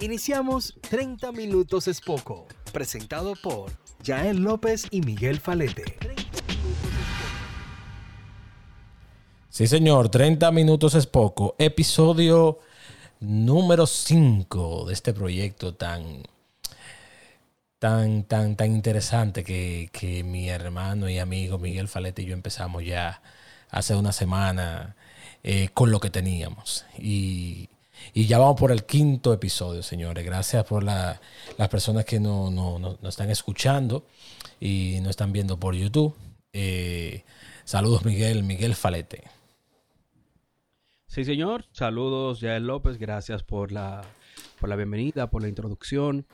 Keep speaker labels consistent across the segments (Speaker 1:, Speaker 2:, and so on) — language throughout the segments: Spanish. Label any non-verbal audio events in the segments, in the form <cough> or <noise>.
Speaker 1: Iniciamos 30 minutos es poco, presentado por Jael López y Miguel Falete.
Speaker 2: Sí, señor, 30 minutos es poco. Episodio número 5 de este proyecto tan, tan, tan, tan interesante que, que mi hermano y amigo Miguel Falete y yo empezamos ya hace una semana eh, con lo que teníamos. Y, y, ya vamos por el quinto episodio, señores. Gracias por la, las personas que nos no, no, no, están escuchando y nos están viendo por YouTube. Eh, saludos, Miguel, Miguel Falete.
Speaker 3: Sí, señor. Saludos, Yael López. Gracias por la, por la bienvenida, por la introducción.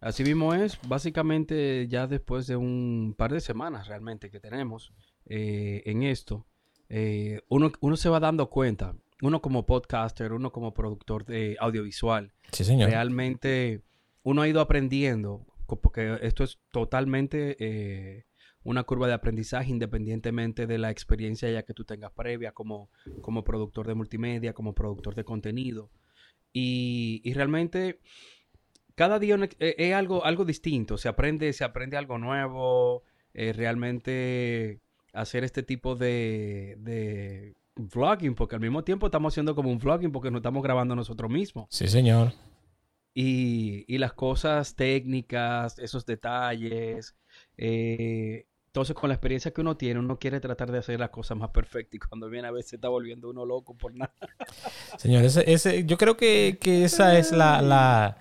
Speaker 3: Así mismo es, básicamente ya después de un par de semanas realmente que tenemos eh, en esto, eh, uno, uno se va dando cuenta, uno como podcaster, uno como productor de audiovisual,
Speaker 2: sí, señor.
Speaker 3: realmente uno ha ido aprendiendo, porque esto es totalmente eh, una curva de aprendizaje independientemente de la experiencia ya que tú tengas previa como, como productor de multimedia, como productor de contenido. Y, y realmente cada día es, es, algo, algo distinto, se aprende, se aprende algo nuevo, eh, realmente hacer este tipo de, de vlogging, porque al mismo tiempo estamos haciendo como un vlogging porque nos estamos grabando nosotros mismos.
Speaker 2: Sí, señor.
Speaker 3: Y, y las cosas técnicas, esos detalles, eh, entonces, con la experiencia que uno tiene, uno quiere tratar de hacer las cosas más perfectas y cuando viene a veces se está volviendo uno loco por nada. <laughs>
Speaker 2: Señor, ese, ese, yo creo que, que esa es la, la,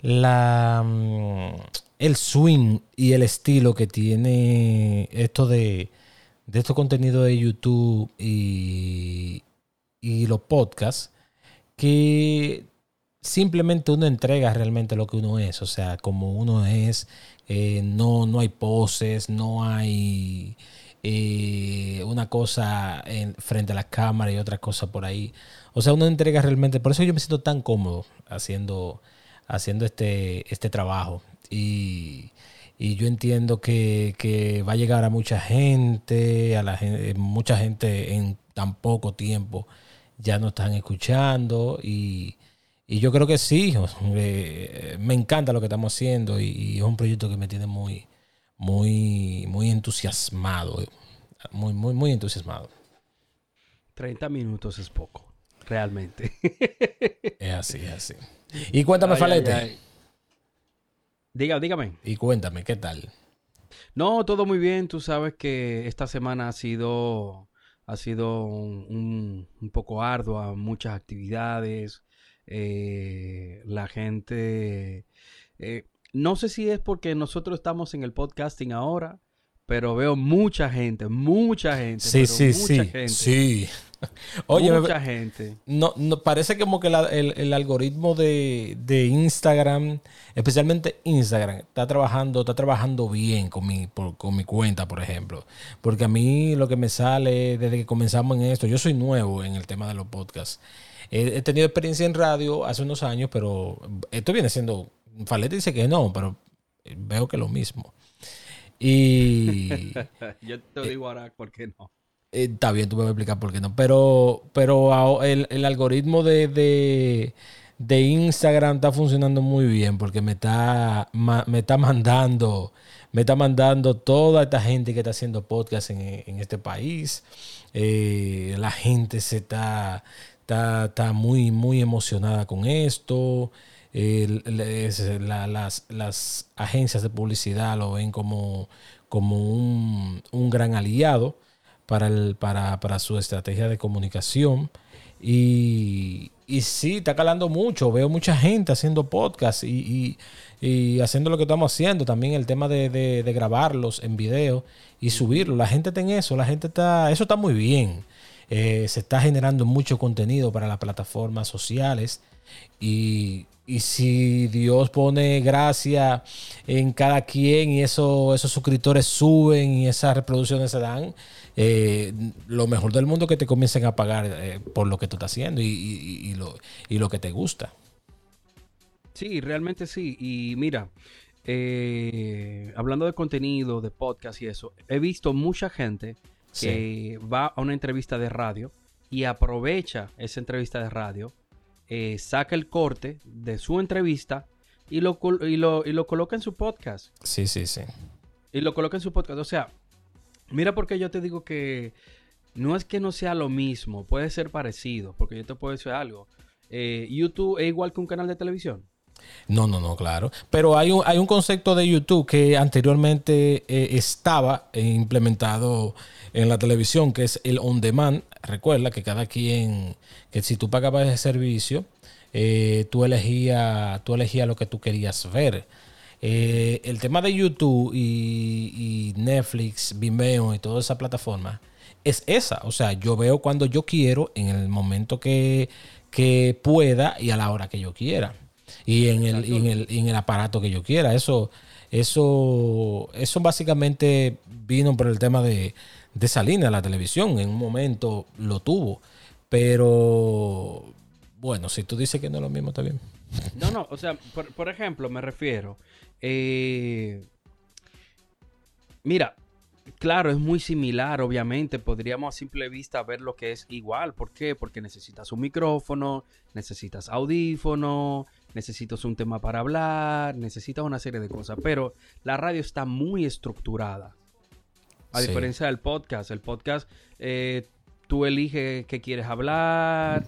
Speaker 2: la, mm, el swing y el estilo que tiene esto de, de estos contenidos de YouTube y, y los podcasts, que simplemente uno entrega realmente lo que uno es, o sea, como uno es, eh, no, no hay poses, no hay eh, una cosa en, frente a la cámara y otra cosa por ahí. O sea, uno entrega realmente, por eso yo me siento tan cómodo haciendo, haciendo este, este trabajo. Y, y yo entiendo que, que, va a llegar a mucha gente, a la gente, mucha gente en tan poco tiempo ya no están escuchando y, y yo creo que sí, eh, me encanta lo que estamos haciendo y, y, es un proyecto que me tiene muy, muy, muy entusiasmado, muy, muy, muy entusiasmado.
Speaker 3: 30 minutos es poco, realmente.
Speaker 2: es así, es así. Y cuéntame, ay, Falete. Ay, ay.
Speaker 3: Diga, dígame.
Speaker 2: Y cuéntame, ¿qué tal?
Speaker 3: No, todo muy bien. Tú sabes que esta semana ha sido, ha sido un, poco ardua, muchas actividades. Eh, la gente... Eh, no sé si es porque nosotros estamos en el podcasting ahora, pero veo mucha gente, mucha gente.
Speaker 2: Sí, sí,
Speaker 3: mucha
Speaker 2: sí.
Speaker 3: Gente.
Speaker 2: Sí. <laughs> Oye,
Speaker 3: mucha me, gente.
Speaker 2: No, no, parece como que la, el, el, algoritmo de, de, Instagram, especialmente Instagram, está trabajando, está trabajando bien con mi, por, con mi cuenta, por ejemplo. Porque a mí lo que me sale desde que comenzamos en esto, yo soy nuevo en el tema de los podcasts. He, he tenido experiencia en radio hace unos años, pero esto viene siendo. Falete dice que no, pero veo que lo mismo. Y. <laughs>
Speaker 3: Yo te digo ahora por qué no.
Speaker 2: Eh, está bien, tú me vas a explicar por qué no. Pero, pero el, el algoritmo de, de, Instagram está funcionando muy bien porque me está, me está mandando. Me está mandando toda esta gente que está haciendo podcast en, en este país. Eh, la gente se está, está, está muy, muy emocionada con esto. La, las, las, agencias de publicidad lo ven como, como un, un gran aliado para, el, para, para, su estrategia de comunicación. Y, y sí, está calando mucho. Veo mucha gente haciendo podcast y, y, haciendo lo que estamos haciendo. También el tema de, de, grabarlos en video y subirlos. La gente está en eso. La gente está. Eso está muy bien. Eh, se está generando mucho contenido para las plataformas sociales. Y, y si Dios pone gracia en cada quien y eso, esos suscriptores suben y esas reproducciones se dan, eh, lo mejor del mundo que te comiencen a pagar eh, por lo que tú estás haciendo y, y, lo, y lo que te gusta.
Speaker 3: Sí, realmente sí. Y mira, hablando de contenido, de podcast y eso, he visto mucha gente que sí. va a una entrevista de radio y aprovecha esa entrevista de radio eh, saca el corte de su entrevista y lo, y, lo, y lo coloca en su podcast.
Speaker 2: Sí, sí, sí.
Speaker 3: Y lo coloca en su podcast. O sea, mira porque yo te digo que no es que no sea lo mismo, puede ser parecido, porque yo te puedo decir algo. Eh, YouTube es igual que un canal de televisión.
Speaker 2: No, no, no, claro. Pero hay un, hay un concepto de YouTube que anteriormente eh, estaba implementado en la televisión, que es el on demand. Recuerda que cada quien, que si tú pagabas ese servicio, eh, tú elegías tú elegías lo que tú querías ver. Eh, el tema de YouTube y, y Netflix, Vimeo y toda esa plataforma es esa. O sea, yo veo cuando yo quiero, en el momento que, que pueda y a la hora que yo quiera. Y en el, y en el, y en el aparato que yo quiera. Eso, eso, eso básicamente vino por el tema de, de esa línea, la televisión. En un momento lo tuvo. Pero bueno, si tú dices que no es lo mismo, está bien.
Speaker 3: No, no, o sea, por, por ejemplo, me refiero. eh, mira, claro, es muy similar, obviamente. Podríamos a simple vista ver lo que es igual. ¿Por qué? Porque necesitas un micrófono, necesitas audífono, necesitas un tema para hablar, necesitas una serie de cosas. Pero la radio está muy estructurada. A
Speaker 2: Sí.
Speaker 3: diferencia del podcast. El podcast, eh, tú eliges qué quieres hablar.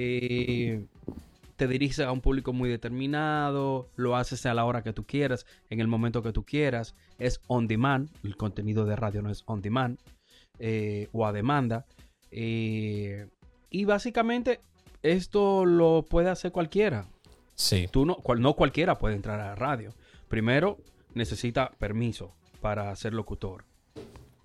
Speaker 3: eh, te diriges a un público muy determinado, lo haces a la hora que tú quieras, en el momento que tú quieras, es on demand, el contenido de radio no es on demand eh, o a demanda. y básicamente esto lo puede hacer cualquiera.
Speaker 2: Sí.
Speaker 3: Tú no, cual- no cualquiera puede entrar a la radio. Primero, necesita permiso para ser locutor.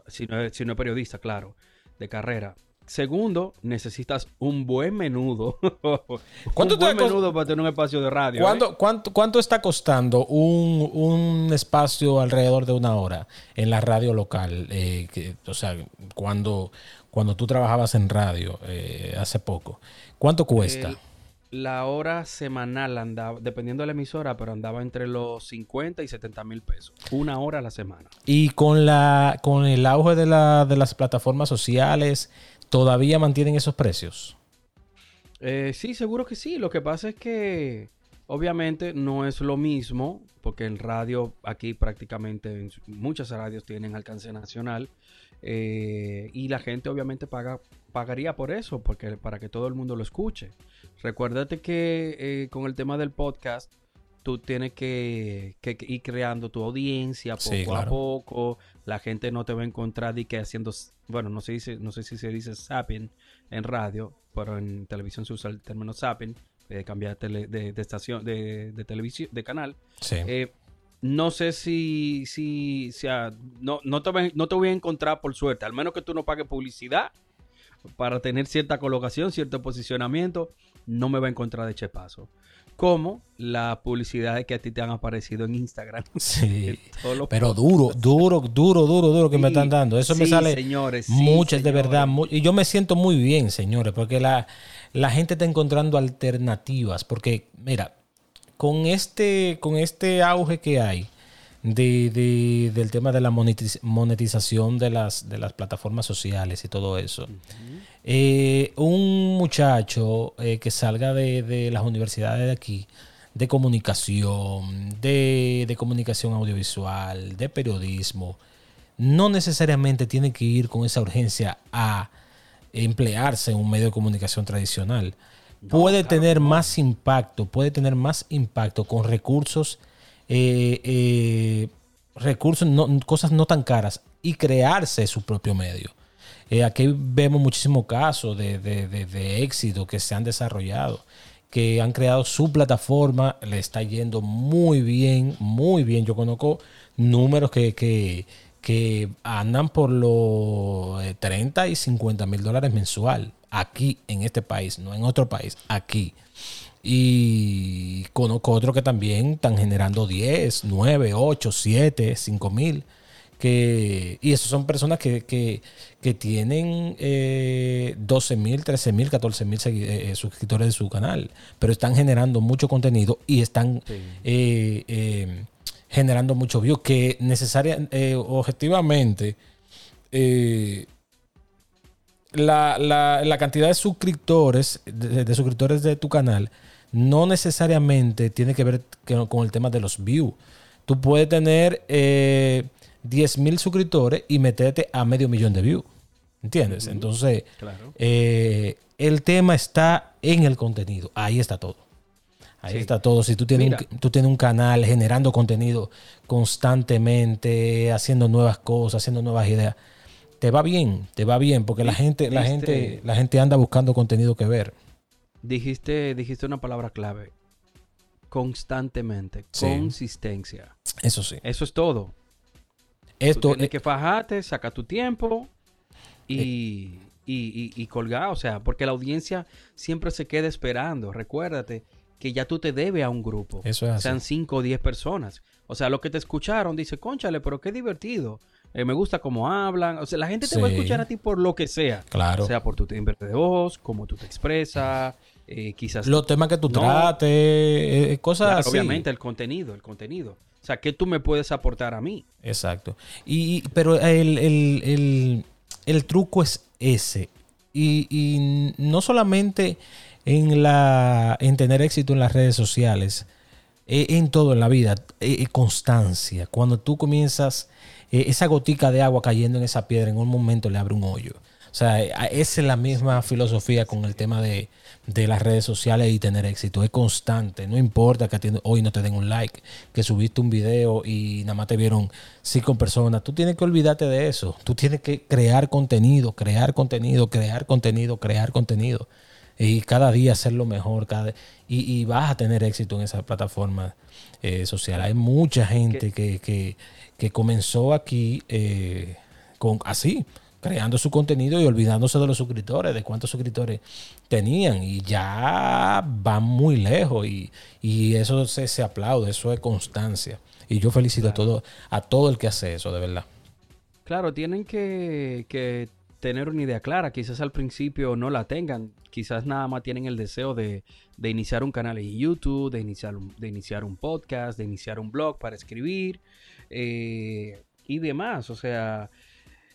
Speaker 3: Si no, es, si no es periodista, claro, de carrera. Segundo, necesitas un buen menudo. <laughs>
Speaker 2: ¿Cuánto
Speaker 3: un buen menudo para tener un espacio de radio. ¿eh?
Speaker 2: ¿Cuánto, cuánto, cuánto está costando un, un espacio alrededor de una hora en la radio local? Eh, que- o sea, cuando, cuando tú trabajabas en radio eh, hace poco. ¿Cuánto cuesta?
Speaker 3: El- la hora semanal andaba, dependiendo de la emisora, pero andaba entre los 50 y 70 mil pesos. Una hora a la semana.
Speaker 2: Y con, la, con el auge de, la, de las plataformas sociales, ¿todavía mantienen esos precios?
Speaker 3: Eh, sí, seguro que sí. Lo que pasa es que obviamente no es lo mismo, porque en radio aquí prácticamente muchas radios tienen alcance nacional eh, y la gente obviamente paga pagaría por eso, porque para que todo el mundo lo escuche. Recuérdate que eh, con el tema del podcast tú tienes que, que- que ir creando tu audiencia poco
Speaker 2: Sí,
Speaker 3: a poco. La gente no te va a encontrar y que haciendo, bueno, no se dice, no sé si se dice zapping en radio, pero en televisión se usa el término zapping, cambiar de, de estación, de, de televisión, de canal.
Speaker 2: Sí.
Speaker 3: Eh, no sé si, si, si ah, no, no, te, no te voy a encontrar por suerte, al menos que tú no pagues publicidad para tener cierta colocación, cierto posicionamiento, no me va a encontrar de chepazo. Como la publicidad que a ti te han aparecido en Instagram. <laughs>
Speaker 2: Sí. <laughs>
Speaker 3: En
Speaker 2: Pero duro, duro, duro, duro, duro que me están dando. Eso me
Speaker 3: sí,
Speaker 2: sale
Speaker 3: señores, sí,
Speaker 2: muchas de
Speaker 3: señores.
Speaker 2: verdad. y yo me siento muy bien, señores, porque la, la gente está encontrando alternativas. Porque, mira, con este, con este auge que hay de, de- del tema de la monetiz- monetización de las, de las plataformas sociales y todo eso, eh, un muchacho eh, que salga de, de las universidades de aquí, de comunicación, de, de comunicación audiovisual, de periodismo, no necesariamente tiene que ir con esa urgencia a emplearse en un medio de comunicación tradicional. puede tener más impacto, puede tener más impacto con recursos, eh, eh, recursos, no- cosas no tan caras y crearse su propio medio. Eh, aquí vemos muchísimos casos de, de- de- de éxito que se han desarrollado, que han creado su plataforma, le está yendo muy bien, muy bien. Yo conozco números que, que, que andan por los eh, 30 y 50 mil dólares mensual, aquí en este país, no en otro país, aquí. Y conozco otros que también están generando 10, 9, 8, 7, 5 mil. Que, y esos son personas que, que, que tienen eh, 12 mil, 13 mil, 14 mil suscriptores de su canal, pero están generando mucho contenido y están
Speaker 3: Sí.
Speaker 2: eh, eh, generando mucho view que necesaria, eh, objetivamente, eh, la, la, la cantidad de suscriptores, de, de suscriptores de tu canal, no necesariamente tiene que ver con el tema de los views. Tú puedes tener eh, 10 mil suscriptores y meterte a medio millón de views. ¿Entiendes? Entonces,
Speaker 3: Claro.
Speaker 2: eh, el tema está en el contenido. Ahí está todo. Ahí
Speaker 3: Sí.
Speaker 2: está todo. Si tú tienes,
Speaker 3: Mira.
Speaker 2: un, tú tienes un canal generando contenido constantemente, haciendo nuevas cosas, haciendo nuevas ideas, te va bien, te va bien, porque la gente, la
Speaker 3: Viste-
Speaker 2: gente, la gente anda buscando contenido que ver.
Speaker 3: Dijiste, dijiste una palabra clave. Constantemente.
Speaker 2: Sí.
Speaker 3: Consistencia.
Speaker 2: Eso sí.
Speaker 3: Eso es todo. Tú
Speaker 2: Esto,
Speaker 3: tienes
Speaker 2: eh,
Speaker 3: que fajarte, saca tu tiempo y, y, y- y colgar. O sea, porque la audiencia siempre se queda esperando. Recuérdate que ya tú te debes a un grupo.
Speaker 2: Eso es así.
Speaker 3: Sean 5 o 10 personas. O sea, los que te escucharon dice, conchale, pero qué divertido. Eh, me gusta cómo hablan. O sea, la gente te va a escuchar a ti por lo que sea.
Speaker 2: claro.
Speaker 3: Sea por tu timbre de voz, cómo tú te expresas, eh, quizás...
Speaker 2: los temas que tú
Speaker 3: No.
Speaker 2: trates, eh, cosas
Speaker 3: Claro,
Speaker 2: así.
Speaker 3: obviamente el contenido, el contenido. O sea, ¿qué tú me puedes aportar a mí?
Speaker 2: Exacto. Y, pero el, el- el- el truco es ese. Y, y no solamente en la en tener éxito en las redes sociales, eh, en todo en la vida, eh, eh, constancia. Cuando tú comienzas eh, esa gotica de agua cayendo en esa piedra, en un momento le abre un hoyo. O sea, esa es la misma filosofía con el tema de, de las redes sociales y tener éxito. Es constante. No importa que hoy no te den un like, que subiste un video y nada más te vieron cinco personas. Tú tienes que olvidarte de eso. Tú tienes que crear contenido, crear contenido, crear contenido, crear contenido. Y cada día hacerlo mejor. Cada, y, y vas a tener éxito en esa plataforma eh, social. Hay mucha gente que, que, que comenzó aquí eh, con así, creando su contenido y olvidándose de los suscriptores, de cuántos suscriptores tenían. Y ya van muy lejos. Y, y eso se, se aplaude, eso es constancia. Y yo felicito a, todo, a todo el que hace eso, de verdad.
Speaker 3: Claro, tienen que, que tener una idea clara. Quizás al principio no la tengan. Quizás nada más tienen el deseo de, de iniciar un canal en YouTube, de iniciar un, de iniciar un podcast, de iniciar un blog para escribir eh, y demás. O sea,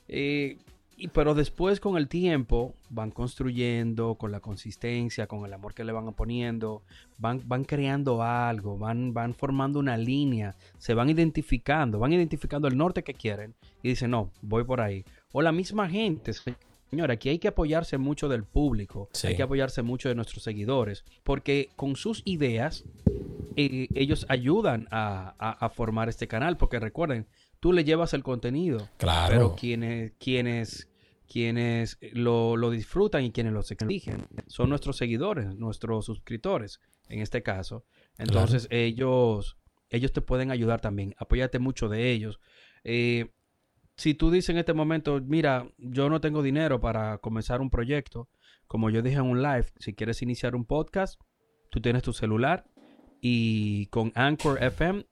Speaker 3: eh, y, pero después con el tiempo van construyendo, con la consistencia, con el amor que le van poniendo, van, van creando algo, van, van formando una línea, se van identificando, van identificando el norte que quieren y dicen, no, voy por ahí. O la misma gente, señora, aquí hay que apoyarse mucho del público,
Speaker 2: Sí.
Speaker 3: hay que apoyarse mucho de nuestros seguidores, porque con sus ideas eh, ellos ayudan a, a- a formar este canal, porque recuerden, tú le llevas el contenido,
Speaker 2: Claro.
Speaker 3: pero quienes, quienes, quienes lo, lo disfrutan y quienes lo eligen son nuestros seguidores, nuestros suscriptores, en este caso. Entonces ellos, ellos te pueden ayudar también. Apóyate mucho de ellos. Eh, si tú dices en este momento, mira, yo no tengo dinero para comenzar un proyecto, como yo dije en un live, si quieres iniciar un podcast, tú tienes tu celular y con Anchor FM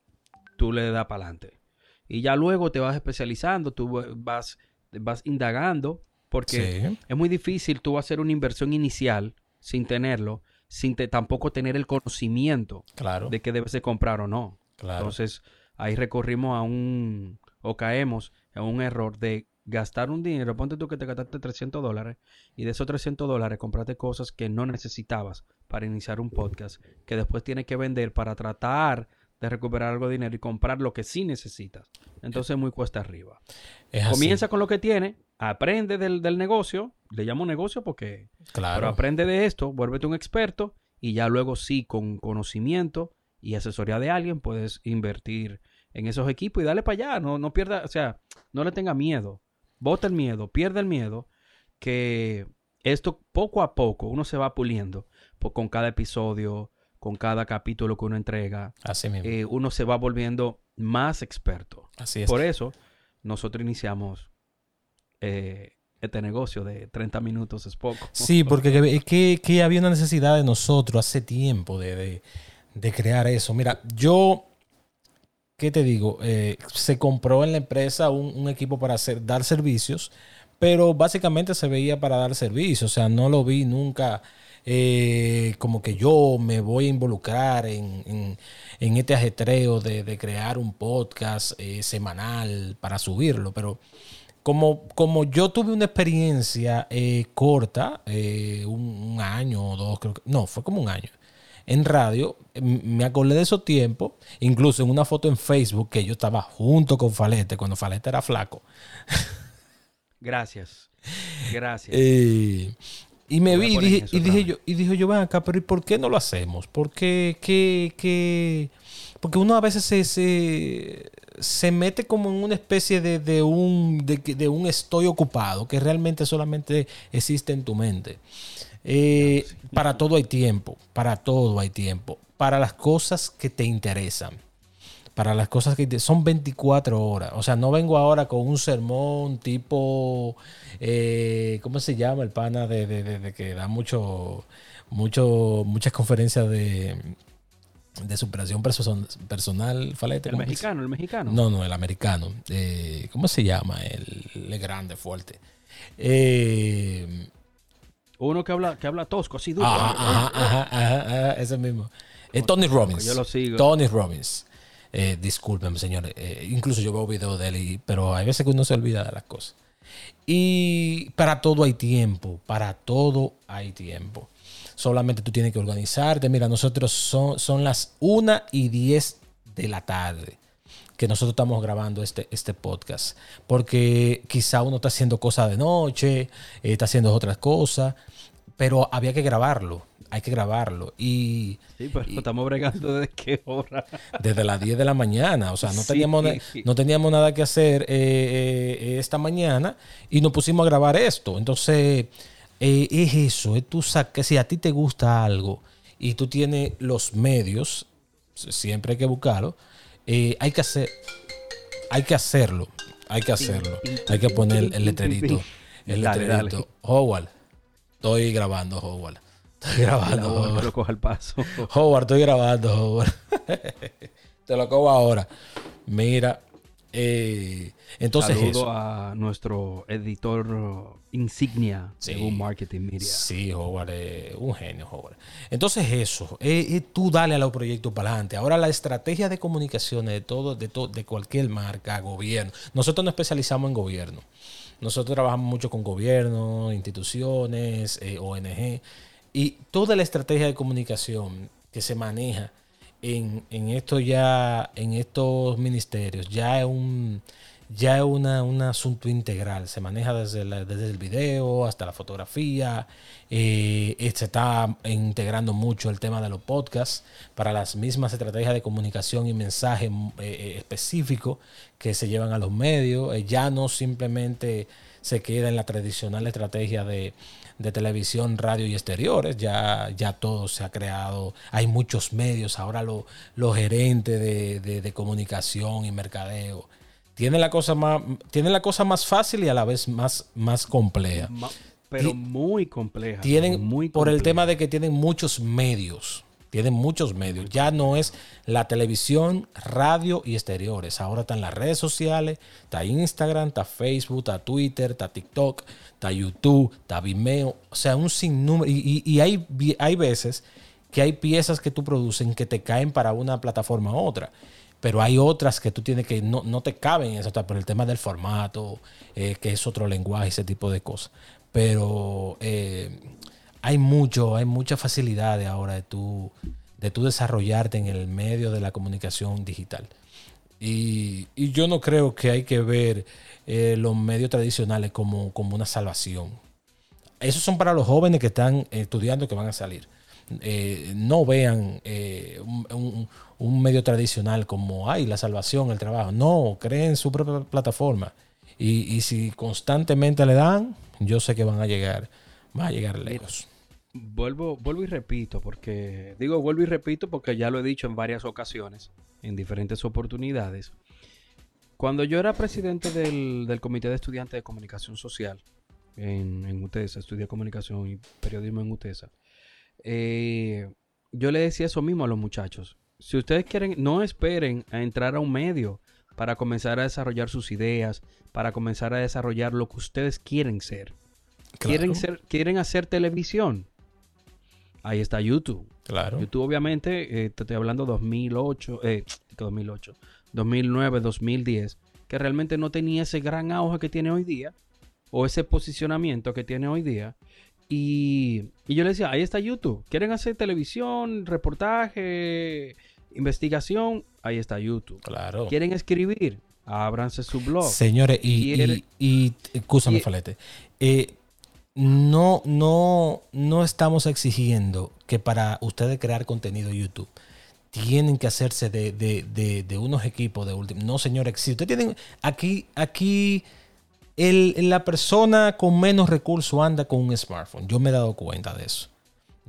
Speaker 3: tú le das para adelante. Y ya luego te vas especializando, tú vas, vas indagando, porque
Speaker 2: Sí.
Speaker 3: es muy difícil tú hacer una inversión inicial sin tenerlo, sin te- tampoco tener el conocimiento
Speaker 2: Claro.
Speaker 3: de que debes de comprar o no.
Speaker 2: claro.
Speaker 3: Entonces ahí recorrimos a un, o caemos en un error de gastar un dinero. Ponte tú que te gastaste 300 dólares y de esos 300 dólares compraste cosas que no necesitabas para iniciar un podcast, que después tienes que vender para tratar de recuperar algo de dinero y comprar lo que sí necesitas. Entonces muy cuesta arriba.
Speaker 2: Es así.
Speaker 3: Comienza con lo que tiene, aprende del, del negocio, le llamo negocio porque
Speaker 2: Claro.
Speaker 3: pero aprende de esto, vuélvete un experto y ya luego sí, con conocimiento y asesoría de alguien, puedes invertir en esos equipos y dale para allá. No, no pierda, o sea, no le tenga miedo. Bota el miedo, pierde el miedo, que esto poco a poco uno se va puliendo po- con cada episodio, con cada capítulo que uno entrega.
Speaker 2: Así mismo.
Speaker 3: eh, uno se va volviendo más experto.
Speaker 2: Así es.
Speaker 3: Por eso, nosotros iniciamos eh, este negocio de 30 minutos es poco.
Speaker 2: Sí, porque que- es que, que había una necesidad de nosotros hace tiempo de, de- de crear eso. Mira, yo, ¿qué te digo? Eh, se compró en la empresa un, un equipo para hacer, dar servicios, pero básicamente se veía para dar servicios. O sea, no lo vi nunca eh, como que yo me voy a involucrar en, en- en este ajetreo de, de crear un podcast eh, semanal para subirlo, pero como, como yo tuve una experiencia eh, corta, un, año o dos, creo que, no, fue como un año, en radio, me acordé de esos tiempos, incluso en una foto en Facebook que yo estaba junto con Falete, cuando Falete era flaco. <laughs>
Speaker 3: Gracias. Gracias.
Speaker 2: Eh, y me vi y dije, y dije, yo, y dije yo, ven acá, pero ¿y por qué no lo hacemos? ¿Por qué, qué, qué? Porque uno a veces se, se, mete como en una especie de, un, de, un estoy ocupado que realmente solamente existe en tu mente. Eh, para todo hay tiempo, para todo hay tiempo, para las cosas que te interesan para las cosas que son 24 horas. O sea, no vengo ahora con un sermón tipo, eh, ¿cómo se llama el pana de, que da mucho, mucho, muchas conferencias de, de superación personal, Falete?
Speaker 3: El mexicano, el mexicano.
Speaker 2: No, no, el americano. Eh, ¿Cómo se llama? El, grande, fuerte. Eh,
Speaker 3: Uno que habla, que habla tosco, así duro.
Speaker 2: Ajá, ajá, ajá, ese mismo. Tony Robbins.
Speaker 3: Yo lo sigo.
Speaker 2: Tony Robbins. Eh, discúlpenme, señores. Eh, incluso yo veo videos de él, pero hay veces que uno se olvida de las cosas. Y para todo hay tiempo, para todo hay tiempo. Solamente tú tienes que organizarte. Mira, nosotros son, son las 1 y 10 de la tarde que nosotros estamos grabando este, este podcast. Porque quizá uno está haciendo cosas de noche, eh, está haciendo otras cosas, pero había que grabarlo hay que grabarlo. Y,
Speaker 3: sí, pero estamos bregando desde qué hora.
Speaker 2: Desde las 10 de la mañana. O sea, no, teníamos, no teníamos nada que hacer eh, eh, esta mañana y nos pusimos a grabar esto. Entonces, eh, es eso. Es tú que si a ti te gusta algo y tú tienes los medios, siempre hay que buscarlo, hay que hacer. Hay que hacerlo. Hay que hacerlo. Hay que poner el <laughs> letrerito. El letrerito. Howard. Estoy grabando, Howard. Grabando.
Speaker 3: Howard, lo coja el paso. <laughs>
Speaker 2: Howard, estoy grabando, Howard. <laughs> Te lo cojo ahora. Mira. Eh, entonces
Speaker 3: Saludo a nuestro editor insignia según Marketing Media.
Speaker 2: Sí, Howard, un genio, Howard. Entonces eso, eh, tú dale a los proyectos para adelante. Ahora la estrategia de comunicaciones de todo, de, todo, de cualquier marca, gobierno. Nosotros nos especializamos en gobierno. Nosotros trabajamos mucho con gobierno, instituciones, eh, ONG. Y toda la estrategia de comunicación que se maneja en, esto ya, en estos ministerios, ya es un ya es una, un asunto integral. Se maneja desde, desde el video hasta la fotografía. Eh, se está integrando mucho el tema de los podcasts para las mismas estrategias de comunicación y mensaje eh, eh, específicos que se llevan a los medios. ya no simplemente se queda en la tradicional estrategia de de televisión, radio y exteriores. Ya, ya todo se ha creado. Hay muchos medios. Ahora los gerentes de, comunicación y mercadeo tienen la cosa más, tienen la cosa más fácil y a la vez más, más compleja.
Speaker 3: Pero muy compleja.
Speaker 2: Tienen,
Speaker 3: muy
Speaker 2: por el tema de que tienen muchos medios. Tienen muchos medios. Ya no es la televisión, radio y exteriores. Ahora están las redes sociales, está Instagram, está Facebook, está Twitter, está TikTok, está YouTube, está Vimeo. O sea, un sinnúmero. Y, y, hay, hay veces que hay piezas que tú produces que te caen para una plataforma u otra. Pero hay otras que tú tienes que no, no te caben eso, por el tema del formato, eh, que es otro lenguaje, ese tipo de cosas. Pero eh, hay mucho, hay mucha facilidad ahora de tú, de tú desarrollarte en el medio de la comunicación digital. Y, yo no creo que hay que ver eh, los medios tradicionales como, como, una salvación. Esos son para los jóvenes que están estudiando que van a salir. Eh, no vean eh, un, medio tradicional como, ay, la salvación, el trabajo. No, creen su propia plataforma. Y, y si constantemente le dan, yo sé que van a llegar, van a llegar lejos.
Speaker 3: Vuelvo, vuelvo y repito, porque digo vuelvo y repito porque ya lo he dicho en varias ocasiones, en diferentes oportunidades. Cuando yo era presidente del, Comité de Estudiantes de Comunicación Social en, en UTESA, estudié comunicación y periodismo en UTESA, eh, yo le decía eso mismo a los muchachos. Si ustedes quieren, no esperen a entrar a un medio para comenzar a desarrollar sus ideas, para comenzar a desarrollar lo que ustedes quieren ser. Quieren, ser, quieren hacer televisión ahí está YouTube.
Speaker 2: Claro.
Speaker 3: YouTube, obviamente, eh, te estoy hablando 2008, eh, 2008, 2009, 2010. que realmente no tenía ese gran auge que tiene hoy día, o ese posicionamiento que tiene hoy día. Y, y yo le decía, ahí está YouTube. ¿Quieren hacer televisión, reportaje, investigación? Ahí está YouTube.
Speaker 2: Claro.
Speaker 3: ¿Quieren escribir? Ábranse su blog.
Speaker 2: Señores, y, y, y- escúchame,
Speaker 3: y-
Speaker 2: Falete. Eh, no, no, no estamos exigiendo que para ustedes crear contenido en YouTube tienen que hacerse de, de- unos equipos de último. No, señores, si ustedes tienen aquí, aquí la persona con menos recursos anda con un smartphone. Yo me he dado cuenta de eso.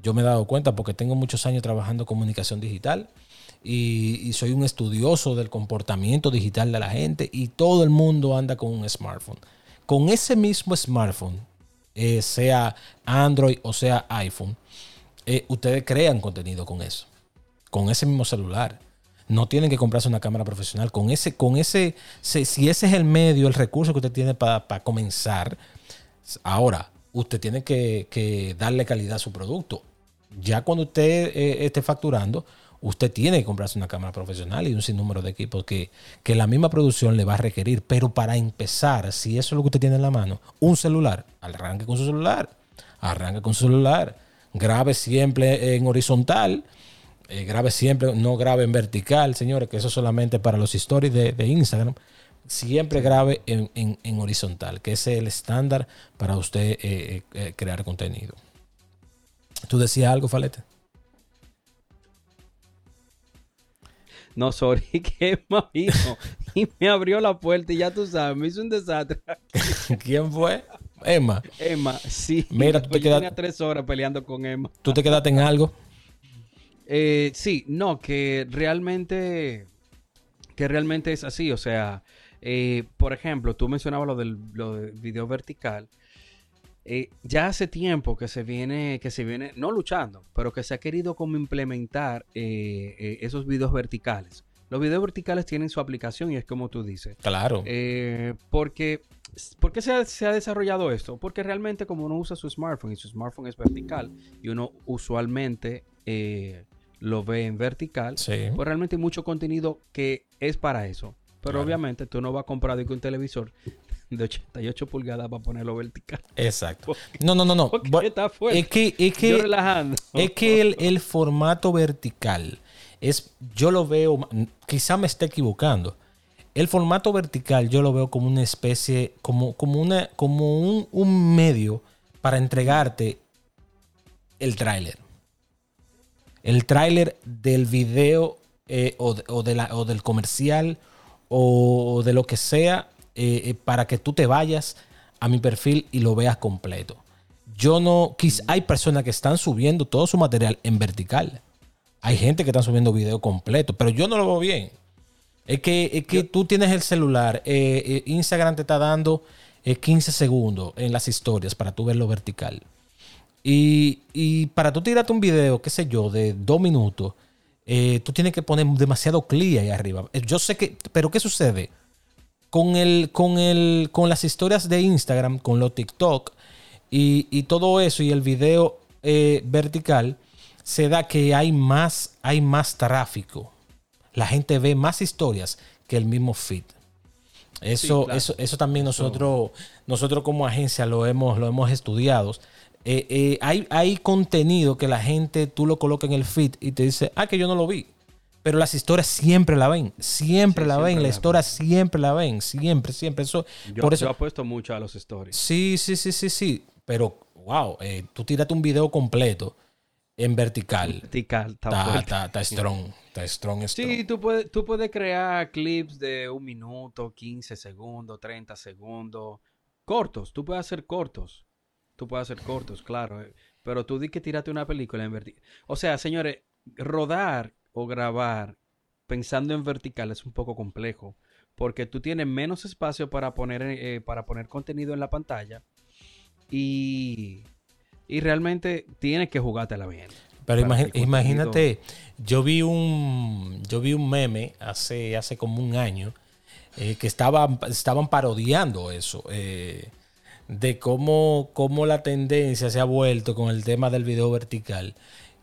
Speaker 2: Yo me he dado cuenta porque tengo muchos años trabajando comunicación digital y soy un estudioso del comportamiento digital de la gente y todo el mundo anda con un smartphone. Con ese mismo smartphone, eh, sea Android o sea iPhone, eh, ustedes crean contenido con eso. Con ese mismo celular. No tienen que comprarse una cámara profesional. Con ese, con ese, si ese es el medio, el recurso que usted tiene para comenzar, ahora usted tiene que, que darle calidad a su producto. Ya cuando usted eh, esté facturando, usted tiene que comprarse una cámara profesional y un sinnúmero de equipos que, que la misma producción le va a requerir. Pero para empezar, si eso es lo que usted tiene en la mano, un celular, arranque con su celular. Arranque con su celular. Grabe siempre en horizontal. eh, grabe siempre, no grabe en vertical, señores, que eso es solamente para los stories de, de Instagram. Siempre grabe en, en- en horizontal, que es el estándar para usted eh, eh, eh, crear contenido. ¿Tú decías algo, Falete?
Speaker 3: No, sorry, que Emma vino y me abrió la puerta y ya tú sabes, me hizo un desastre. <laughs>
Speaker 2: ¿Quién fue? Emma,
Speaker 3: Emma, sí.
Speaker 2: Mira, tú te
Speaker 3: yo
Speaker 2: quedas-
Speaker 3: tenía tres horas peleando con Emma.
Speaker 2: ¿tú te quedaste en algo?
Speaker 3: Eh, sí, no, que realmente, que realmente es así. O sea, eh, por ejemplo, tú mencionabas lo del, lo del video vertical. Eh, ya hace tiempo que se viene, que se viene, no luchando, pero que se ha querido como implementar eh, eh, esos videos verticales. Los videos verticales tienen su aplicación y es como tú dices.
Speaker 2: Claro.
Speaker 3: Eh, porque, ¿Por qué se ha, se ha desarrollado esto? Porque realmente como uno usa su smartphone y su smartphone es vertical y uno usualmente lo ve en vertical,
Speaker 2: sí.
Speaker 3: pues realmente hay mucho contenido que es para eso. Pero
Speaker 2: Claro.
Speaker 3: obviamente tú no vas a comprar un televisor de 88 pulgadas para ponerlo vertical.
Speaker 2: Exacto. <laughs> No, no, no, no.
Speaker 3: Está.
Speaker 2: Es que, es que, es que el, el formato vertical es, yo lo veo, quizá me esté equivocando. El formato vertical yo lo veo como una especie, como, como, una, como un, un medio para entregarte el tráiler. El tráiler del video eh, o, de- o de la- o del comercial o de lo que sea eh, eh, para que tú te vayas a mi perfil y lo veas completo. Yo no, quiz- hay personas que están subiendo todo su material en vertical. Hay gente que está subiendo video completo, pero yo no lo veo bien. Es que, es que tú tienes el celular, eh, eh, Instagram te está dando eh, 15 segundos en las historias para tú verlo vertical. Y, y para tú tirarte un video, qué sé yo, de dos minutos, eh, tú tienes que poner demasiado clear ahí arriba. Yo sé que, pero ¿qué sucede? Con, el, con, el, con las historias de Instagram, con los TikTok y, y todo eso y el video eh, vertical, se da que hay más, hay más tráfico. La gente ve más historias que el mismo feed. Eso,
Speaker 3: Sí, claro.
Speaker 2: eso, eso también
Speaker 3: Eso-
Speaker 2: nosotros, nosotros como agencia lo hemos, lo hemos estudiado. Eh, eh, hay, hay contenido que la gente, tú lo colocas en el feed y te dice, ah, que yo no lo vi. Pero las historias siempre la ven, siempre
Speaker 3: Sí,
Speaker 2: la ven, la
Speaker 3: la
Speaker 2: historia siempre la ven, siempre, siempre. Eso,
Speaker 3: Yo,
Speaker 2: por eso,
Speaker 3: yo apuesto mucho a los stories.
Speaker 2: Sí, sí, sí, sí, sí. Pero, wow, eh, tú tírate un video completo en vertical.
Speaker 3: Vertical, está
Speaker 2: está, está strong. Está strong, strong.
Speaker 3: Sí, tú puedes, tú puedes crear clips de un minuto, 15 segundos, 30 segundos. Cortos, tú puedes hacer cortos. Tú puedes hacer cortos, claro. eh, Pero tú di que tírate una película en vertical. O sea, señores, rodar o grabar pensando en vertical es un poco complejo. Porque tú tienes menos espacio para poner, eh, para poner contenido en la pantalla. Y, y realmente tienes que jugártela bien.
Speaker 2: Pero imagínate, yo vi un yo vi un meme hace, hace como un año eh, que estaban, estaban parodiando eso. eh, de cómo, cómo la tendencia se ha vuelto con el tema del video vertical.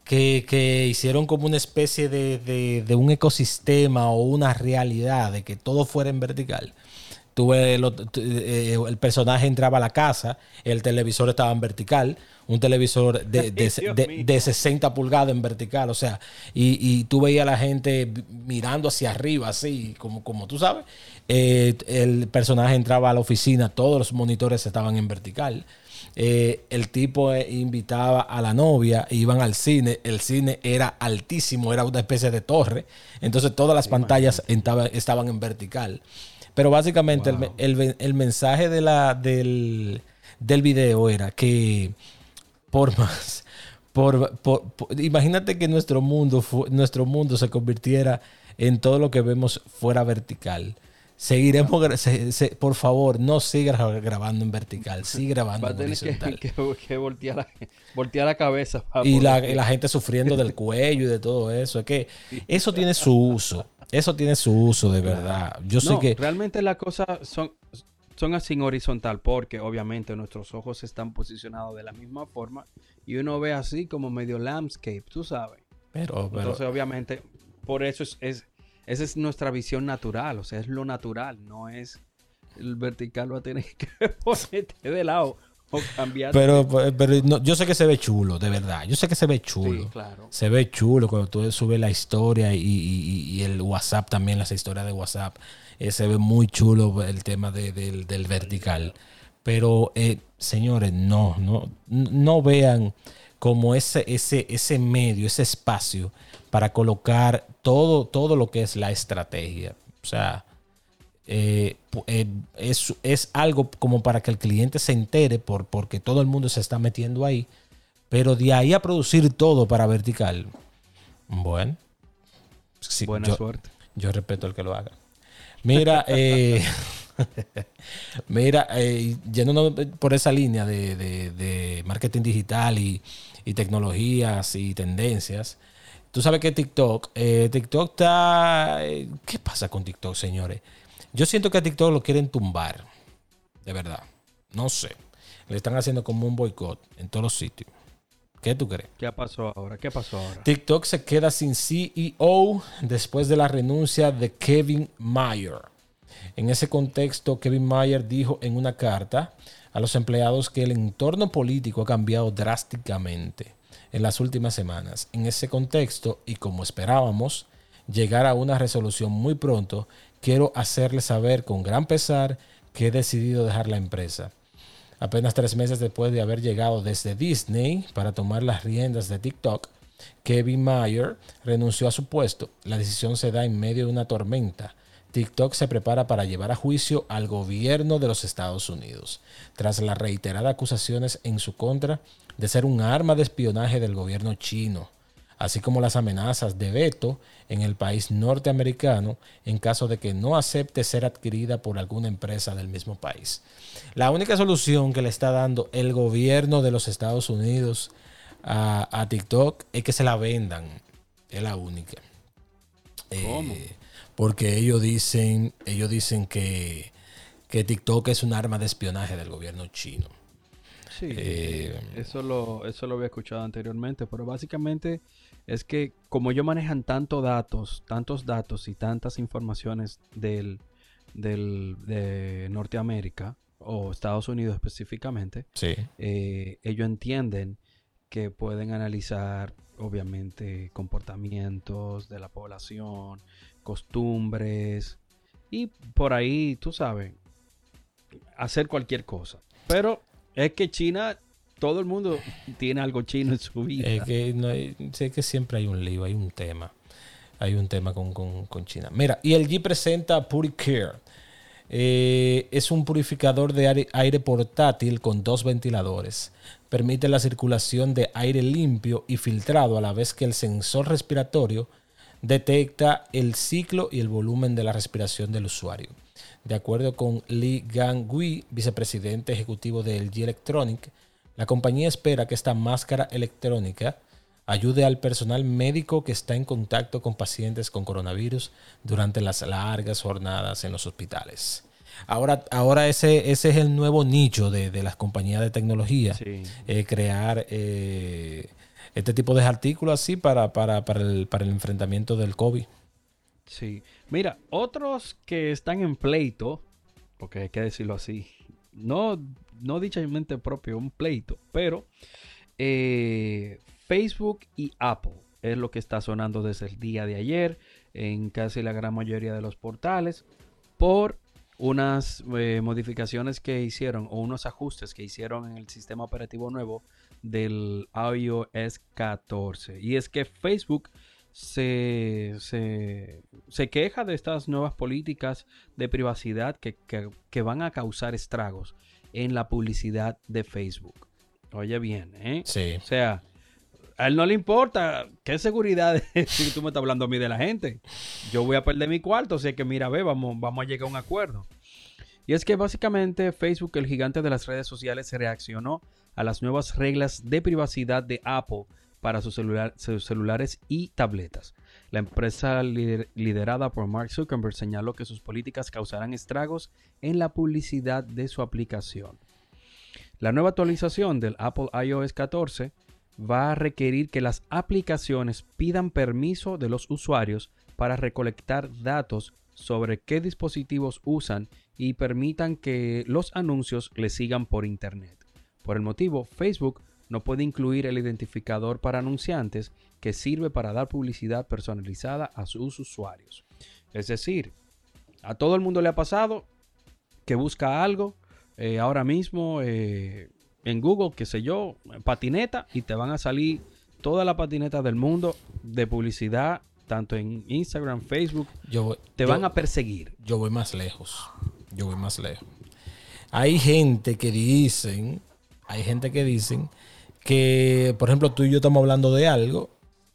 Speaker 2: Que, que hicieron como una especie de, de- de un ecosistema o una realidad de que todo fuera en vertical. tuve eh, el personaje entraba a la casa, el televisor estaba en vertical, un televisor de, <laughs> de, 60 pulgadas en vertical, o sea, y, y, tú veías a la gente mirando hacia arriba, así, como, como tú sabes. Eh, el personaje entraba a la oficina, todos los monitores estaban en vertical. Eh, el tipo invitaba a la novia, iban al cine, el cine era altísimo, era una especie de torre, entonces todas las pantallas estaban en vertical. Pero básicamente el, mensaje de la, del, del video era que por más, por, imagínate que nuestro mundo, nuestro mundo se convirtiera en todo lo que vemos fuera vertical. Seguiremos, por favor, no sigas grabando en vertical, sigue grabando en horizontal.
Speaker 3: Que, que, voltear, la, cabeza.
Speaker 2: Y la, y la, gente sufriendo del cuello y de todo eso. Es que eso tiene su uso. Eso tiene su uso, de verdad. Yo sé que.
Speaker 3: Realmente las cosas son, son así en horizontal, porque obviamente nuestros ojos están posicionados de la misma forma y uno ve así como medio landscape, tú sabes.
Speaker 2: Pero,
Speaker 3: Entonces, obviamente, por eso es, es, esa es nuestra visión natural, o sea, es lo natural, no es el vertical va a tener <laughs> que ponerte de lado
Speaker 2: pero, pero yo sé que se ve chulo, de verdad. Yo sé que se ve chulo. Se ve chulo cuando tú subes la historia y, el WhatsApp también, las historias de WhatsApp. Eh, se ve muy chulo el tema del, vertical. Pero, eh, señores, no, no, no vean como ese, ese, ese medio, ese espacio para colocar todo, todo lo que es la estrategia. O sea, eh, eh, es, algo como para que el cliente se entere por, porque todo el mundo se está metiendo ahí. Pero de ahí a producir todo para vertical. Bueno.
Speaker 3: Buena suerte.
Speaker 2: Yo respeto el que lo haga. Mira, <laughs> eh, <laughs> mira, eh, por esa línea de, marketing digital y, y, tecnologías y tendencias. Tú sabes que TikTok, TikTok está... ¿Qué pasa con TikTok, señores? Yo siento que a TikTok lo quieren tumbar. De verdad. No sé. Le están haciendo como un boicot en todos los sitios. ¿Qué tú crees?
Speaker 3: ¿Qué pasó ahora? ¿Qué pasó ahora?
Speaker 2: TikTok se queda sin CEO después de la renuncia de Kevin Mayer. En ese contexto, Kevin Mayer dijo en una carta a los empleados que el entorno político ha cambiado drásticamente en las últimas semanas. En ese contexto, y como esperábamos, llegar a una resolución muy pronto quiero hacerle saber con gran pesar que he decidido dejar la empresa. Apenas tres meses después de haber llegado desde Disney para tomar las riendas de TikTok, Kevin Mayer renunció a su puesto. La decisión se da en medio de una tormenta. TikTok se prepara para llevar a juicio al gobierno de los Estados Unidos, tras las reiteradas acusaciones en su contra de ser un arma de espionaje del gobierno chino así como las amenazas de veto en el país norteamericano en caso de que no acepte ser adquirida por alguna empresa del mismo país. La única solución que le está dando el gobierno de los Estados Unidos a, TikTok es que se la vendan. Es la única. Eh, porque ellos dicen, ellos dicen que, que TikTok es un arma de espionaje del gobierno chino.
Speaker 3: Sí, eh, eso, lo, eso lo había escuchado anteriormente, pero básicamente es que como ellos manejan tantos datos, tantos datos y tantas informaciones del, de Norteamérica o Estados Unidos específicamente, eh, ellos entienden que pueden analizar obviamente comportamientos de la población, costumbres y por ahí, tú sabes, hacer cualquier cosa. Pero es que China todo el mundo tiene algo chino en su vida.
Speaker 2: Es que, sé que siempre hay un lío, hay un tema. Hay un tema con, China. Mira, y el G presenta PuriCare. Eh, es un purificador de aire, portátil con dos ventiladores. Permite la circulación de aire limpio y filtrado a la vez que el sensor respiratorio detecta el ciclo y el volumen de la respiración del usuario. De acuerdo con Li Gangui, vicepresidente ejecutivo de LG Electronic, la compañía espera que esta máscara electrónica ayude al personal médico que está en contacto con pacientes con coronavirus durante las largas jornadas en los hospitales. Ahora, ahora ese, ese es el nuevo nicho de, las compañías de tecnología, eh, crear eh, este tipo de artículos así para, para, para, el, para el enfrentamiento del COVID.
Speaker 3: Sí, mira, otros que están en pleito porque hay que decirlo así, no, no dichamente propio, un pleito, pero eh, Facebook y Apple es lo que está sonando desde el día de ayer en casi la gran mayoría de los portales por unas eh, modificaciones que hicieron o unos ajustes que hicieron en el sistema operativo nuevo del iOS 14. Y es que Facebook se, se, queja de estas nuevas políticas de privacidad que, que, van a causar estragos en la publicidad de Facebook. Oye bien, ¿eh?
Speaker 2: Sí.
Speaker 3: O sea, a él no le importa qué seguridad <laughs> es si tú me estás hablando a mí de la gente. Yo voy a perder mi cuarto, así que mira, ve, vamos, vamos a llegar a un acuerdo. Y es que básicamente Facebook, el gigante de las redes sociales, se reaccionó a las nuevas reglas de privacidad de Apple para sus, celulares y tabletas. La empresa liderada por Mark Zuckerberg señaló que sus políticas causarán estragos en la publicidad de su aplicación. La nueva actualización del Apple iOS 14 va a requerir que las aplicaciones pidan permiso de los usuarios para recolectar datos sobre qué dispositivos usan y permitan que los anuncios les sigan por Internet. Por el motivo, Facebook no puede incluir el identificador para anunciantes que sirve para dar publicidad personalizada a sus usuarios. Es decir, a todo el mundo le ha pasado que busca algo eh, ahora mismo eh, en Google, qué sé yo, patineta, y te van a salir toda la patineta del mundo de publicidad, tanto en Instagram, Facebook. te van a perseguir.
Speaker 2: Yo voy más lejos. Yo voy más lejos. Hay gente que dicen, hay gente que dicen que, por ejemplo, tú y yo estamos hablando de algo,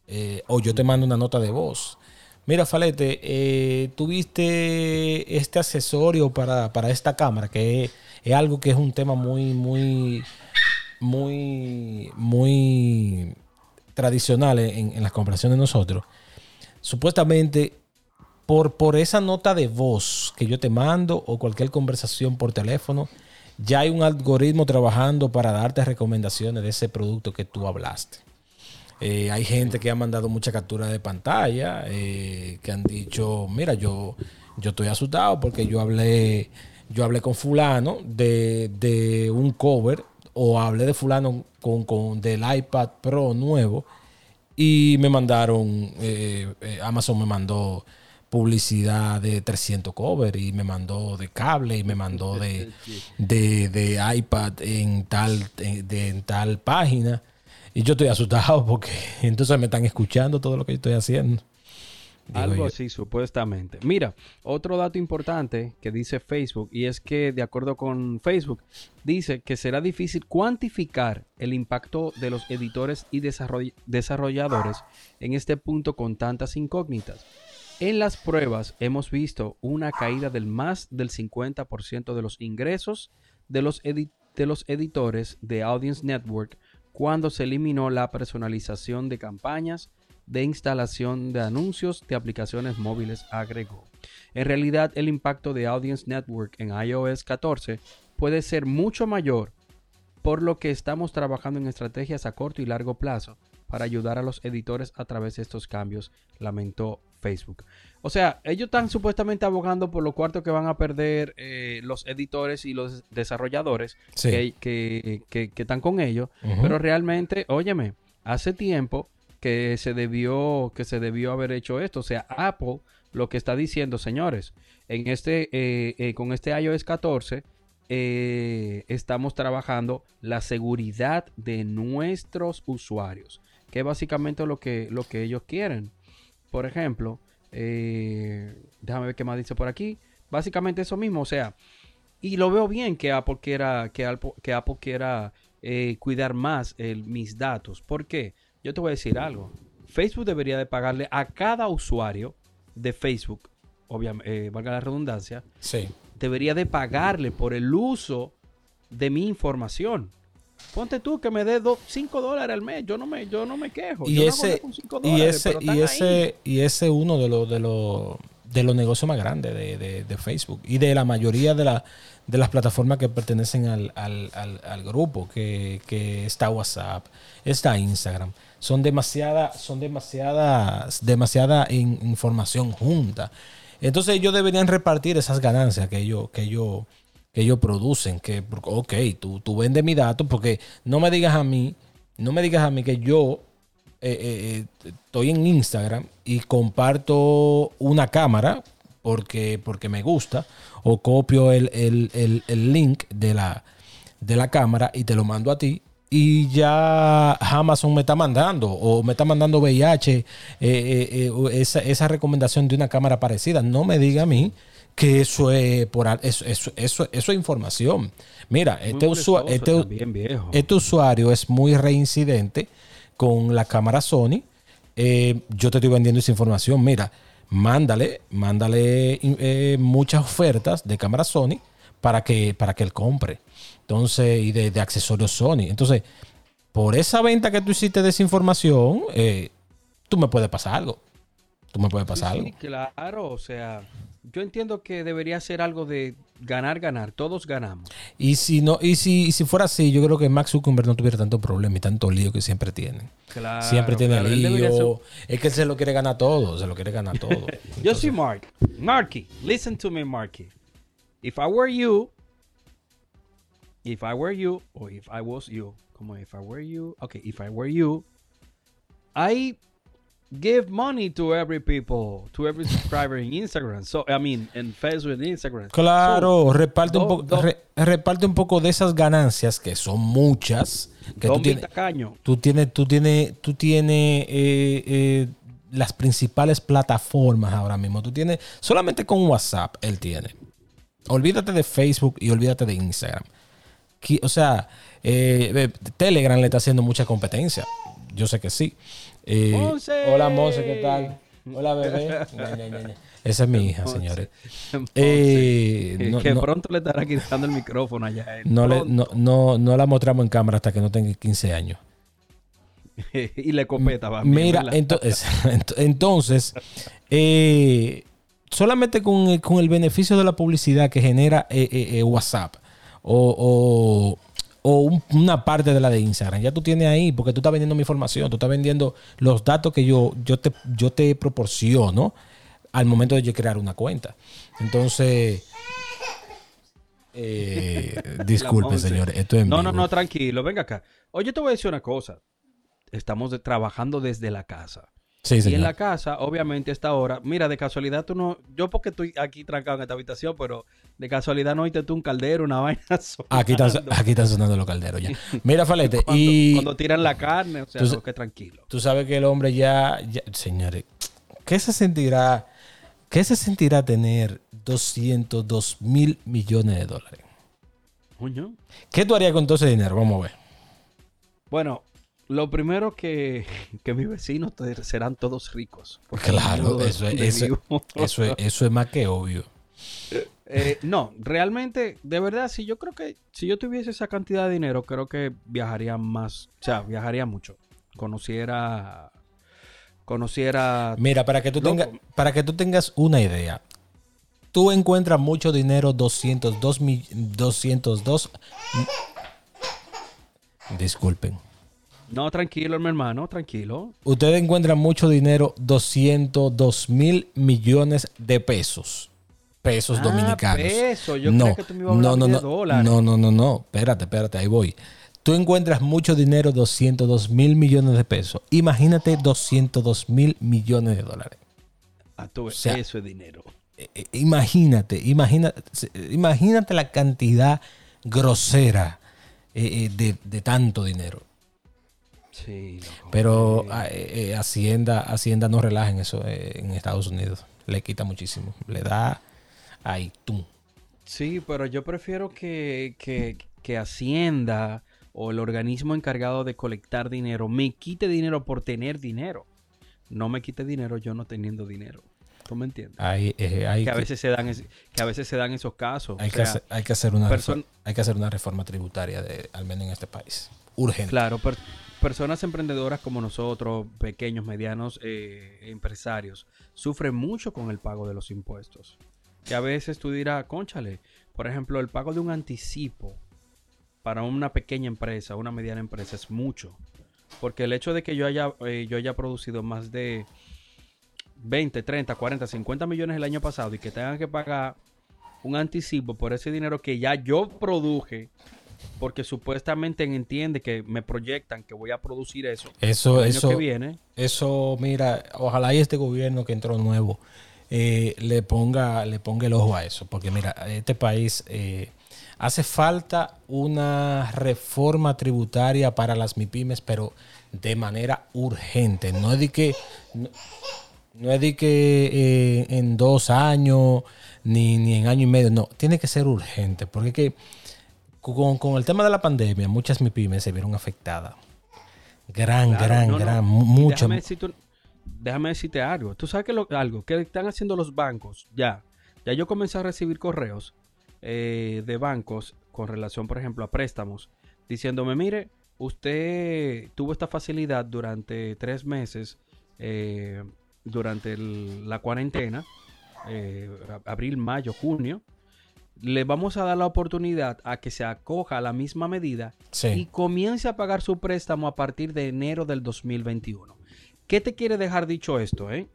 Speaker 2: eh, o yo te mando una nota de voz. Mira, Falete, eh, tuviste este accesorio para, para esta cámara, que es algo que es un tema muy, muy, muy, muy tradicional en, las conversaciones de nosotros. Supuestamente, por, por esa nota de voz que yo te mando o cualquier conversación por teléfono, ya hay un algoritmo trabajando para darte recomendaciones de ese producto que tú hablaste. Eh, hay gente que ha mandado mucha captura de pantalla, eh, que han dicho, mira, yo, yo estoy asustado porque yo hablé yo hablé con fulano de, un cover o hablé de fulano con, con, del iPad Pro nuevo y me mandaron, eh, Amazon me mandó publicidad de 300 cover y me mandó de cable y me mandó de, de, iPad en tal, de, en tal página. Y yo estoy asustado porque <laughs> entonces me están escuchando todo lo que yo estoy haciendo.
Speaker 3: Algo así, supuestamente. Mira, otro dato importante que dice Facebook, y es que de acuerdo con Facebook, dice que será difícil cuantificar el impacto de los editores y desarrolladores en este punto con tantas incógnitas. En las pruebas hemos visto una caída del más del 50% de los ingresos de los, editores de Audience Network cuando se eliminó la personalización de campañas de instalación de anuncios de aplicaciones móviles agregó. En realidad, el impacto de Audience Network en iOS 14 puede ser mucho mayor, por lo que estamos trabajando en estrategias a corto y largo plazo para ayudar a los editores a través de estos cambios, lamentó Facebook. O sea, ellos están supuestamente abogando por lo cuarto que van a perder eh, los editores y los desarrolladores que, están con ellos, pero realmente, óyeme, hace tiempo que se debió, que se debió haber hecho esto. O sea, Apple lo que está diciendo, señores, en este, eh, eh, con este iOS 14 eh, estamos trabajando la seguridad de nuestros usuarios, que es básicamente lo que, lo que ellos quieren. Por ejemplo, déjame ver qué más dice por aquí. Básicamente eso mismo, o sea, y lo veo bien que Apple quiera, que Apple, que Apple quiera cuidar más mis datos. ¿Por qué? yo te voy a decir algo. Facebook debería de pagarle a cada usuario de Facebook, obviamente, eh, valga la redundancia,
Speaker 2: sí.
Speaker 3: debería de pagarle por el uso de mi información. Ponte tú que me dé 5 dólares al mes, yo no me, yo no me quejo.
Speaker 2: Y ese, y ese, y ese, y ese uno de los de los de los negocios más grandes de, Facebook y de la mayoría de, la, de las plataformas que pertenecen al, al, grupo, que, que, está WhatsApp, está Instagram son demasiada, son demasiadas, demasiada información junta. Entonces ellos deberían repartir esas ganancias que ellos, que ellos, que ellos producen. Que, ok, tú, tú vendes mi dato porque no me digas a mí, no me digas a mí que yo eh, eh, eh, estoy en Instagram y comparto una cámara porque, porque me gusta o copio el, link de la, de la cámara y te lo mando a ti y ya Amazon me está mandando o me está mandando VIH esa, esa, recomendación de una cámara parecida. No me diga a mí que eso es por eso, eso, eso, es información. Mira, este, este, este usuario es muy reincidente con la cámara Sony. Eh, yo te estoy vendiendo esa información. Mira, mándale, mándale eh, muchas ofertas de cámara Sony para que, para que él compre. Entonces, y de, accesorios Sony. Entonces, por esa venta que tú hiciste de esa información, eh, tú me puedes pasar algo. Tú me puedes pasar algo.
Speaker 3: claro, o sea, yo entiendo que debería ser algo de ganar, ganar. Todos ganamos.
Speaker 2: Y si no, y si, si fuera así, yo creo que Max Zuckerberg no tuviera tanto problema y tanto lío que siempre tiene. Claro, siempre tiene lío. Es que se lo quiere ganar todo, se lo quiere ganar todo. <laughs>
Speaker 3: yo soy Mark. Marky, listen to me, Marky. If I were you, if I were you, or if I was you, como if I were you, okay, if I were you, I give money to every people, to every subscriber in Instagram. So, I mean, en Facebook and Instagram.
Speaker 2: Claro, reparte, un poco, reparte un poco de esas ganancias, que son muchas. Que tú tienes, tú tienes, tú tienes, tú tienes eh, eh, las principales plataformas ahora mismo. Tú tienes, solamente con WhatsApp, él tiene. Olvídate de Facebook y olvídate de Instagram. O sea, eh, Telegram le está haciendo mucha competencia. Yo sé que sí. Eh, hola, Monse, ¿qué tal? Hola, bebé. Esa es mi hija, señores.
Speaker 3: Eh, que pronto le estará quitando el micrófono allá.
Speaker 2: No, no, no, la mostramos en cámara hasta que no tenga 15 años. <laughs>
Speaker 3: y le copeta, va.
Speaker 2: Mira, entonces, <laughs> entonces eh, solamente con, con, el beneficio de la publicidad que genera WhatsApp o, o una parte de la de Instagram. Ya tú tienes ahí, porque tú estás vendiendo mi información, tú estás vendiendo los datos que yo, yo, te, yo te proporciono al momento de yo crear una cuenta. Entonces, eh, <laughs> disculpe. Esto es
Speaker 3: no, no, no, tranquilo. Venga acá. Oye, te voy a decir una cosa. Estamos trabajando desde la casa. Y en la casa, obviamente, a esta hora, mira, de casualidad tú no, yo porque estoy aquí trancado en esta habitación, pero de casualidad no oíste tú un caldero, una <laughs> vaina.
Speaker 2: Aquí están, aquí están sonando los calderos ya. Mira, Falete, <laughs>
Speaker 3: cuando,
Speaker 2: y...
Speaker 3: Cuando tiran la carne, o sea, tú, que tranquilo.
Speaker 2: Tú sabes que el hombre ya, señores, ¿qué se sentirá, qué se sentirá tener 202 mil millones de dólares? ¿Qué tú harías con todo ese dinero? Vamos a ver.
Speaker 3: Bueno, lo primero que, <laughs> que mis vecinos serán todos ricos.
Speaker 2: Claro, eso es, eso, eso, es, más que obvio. <laughs>
Speaker 3: Eh, no, realmente, de verdad, si yo creo que si yo tuviese esa cantidad de dinero, creo que viajaría más, o sea, viajaría mucho. Conociera, conociera.
Speaker 2: Mira, para que tú tengas, para que tú tengas una idea, tú encuentras mucho dinero, 202 mil, 202. Disculpen.
Speaker 3: No, tranquilo, mi hermano, tranquilo.
Speaker 2: Ustedes encuentran mucho dinero, 202 mil millones de pesos. Pesos ah, dominicanos.
Speaker 3: Yo no, que tú me ibas a no, no,
Speaker 2: no,
Speaker 3: dólares.
Speaker 2: no, no, no, no. Espérate, espérate, ahí voy. Tú encuentras mucho dinero, 202 mil millones de pesos. Imagínate 202 mil millones de dólares.
Speaker 3: Ah, tú, eso es dinero.
Speaker 2: Eh, eh, imagínate, imagínate, imagínate la cantidad grosera eh, de, de tanto dinero. Pero ah, eh, eh, Hacienda, Hacienda no relaja en eso eh, en Estados Unidos. Le quita muchísimo. Le da ahí, tú.
Speaker 3: Sí, pero yo prefiero que, que, Hacienda o el organismo encargado de colectar dinero me quite dinero por tener dinero. No me quite dinero yo no teniendo dinero. ¿Tú me entiendes?
Speaker 2: que,
Speaker 3: a veces se dan que a veces se dan esos casos.
Speaker 2: Hay, que, hacer, hay, que, hacer, una reforma, hay que hacer una reforma tributaria, de, al menos en este país. Urgente.
Speaker 3: Claro, pero personas emprendedoras como nosotros, pequeños, medianos eh, empresarios, sufren mucho con el pago de los impuestos. Que a veces tú dirás, conchale, por ejemplo, el pago de un anticipo para una pequeña empresa, una mediana empresa, es mucho. Porque el hecho de que yo haya, eh, yo haya producido más de 20, 30, 40, 50 millones el año pasado y que tengan que pagar un anticipo por ese dinero que ya yo produje, porque supuestamente entiende que me proyectan que voy a producir eso.
Speaker 2: Eso,
Speaker 3: el año
Speaker 2: eso,
Speaker 3: que viene.
Speaker 2: eso, mira, ojalá y este gobierno que entró nuevo eh, le ponga, le ponga el ojo a eso, porque mira, este país eh, hace falta una reforma tributaria para las MIPIMES, pero de manera urgente. No es de que, no, no es de que eh, en dos años ni, ni en año y medio, no, tiene que ser urgente, porque es que con, con el tema de la pandemia, muchas MIPIMES se vieron afectadas. Gran,
Speaker 3: Claro,
Speaker 2: gran,
Speaker 3: no, no.
Speaker 2: gran,
Speaker 3: Y
Speaker 2: mucho.
Speaker 3: Déjame decirte, déjame decirte algo. Tú sabes que lo- algo que están haciendo los bancos ya. Ya yo comencé a recibir correos eh, de bancos con relación, por ejemplo, a préstamos, diciéndome, mire, usted tuvo esta facilidad durante tres meses, eh, durante el- la cuarentena, eh, abril, mayo, junio. Le vamos a dar la oportunidad a que se acoja a la misma medida y comience a pagar su préstamo a partir de enero del 2021. ¿Qué te quiere dejar dicho esto? Eh?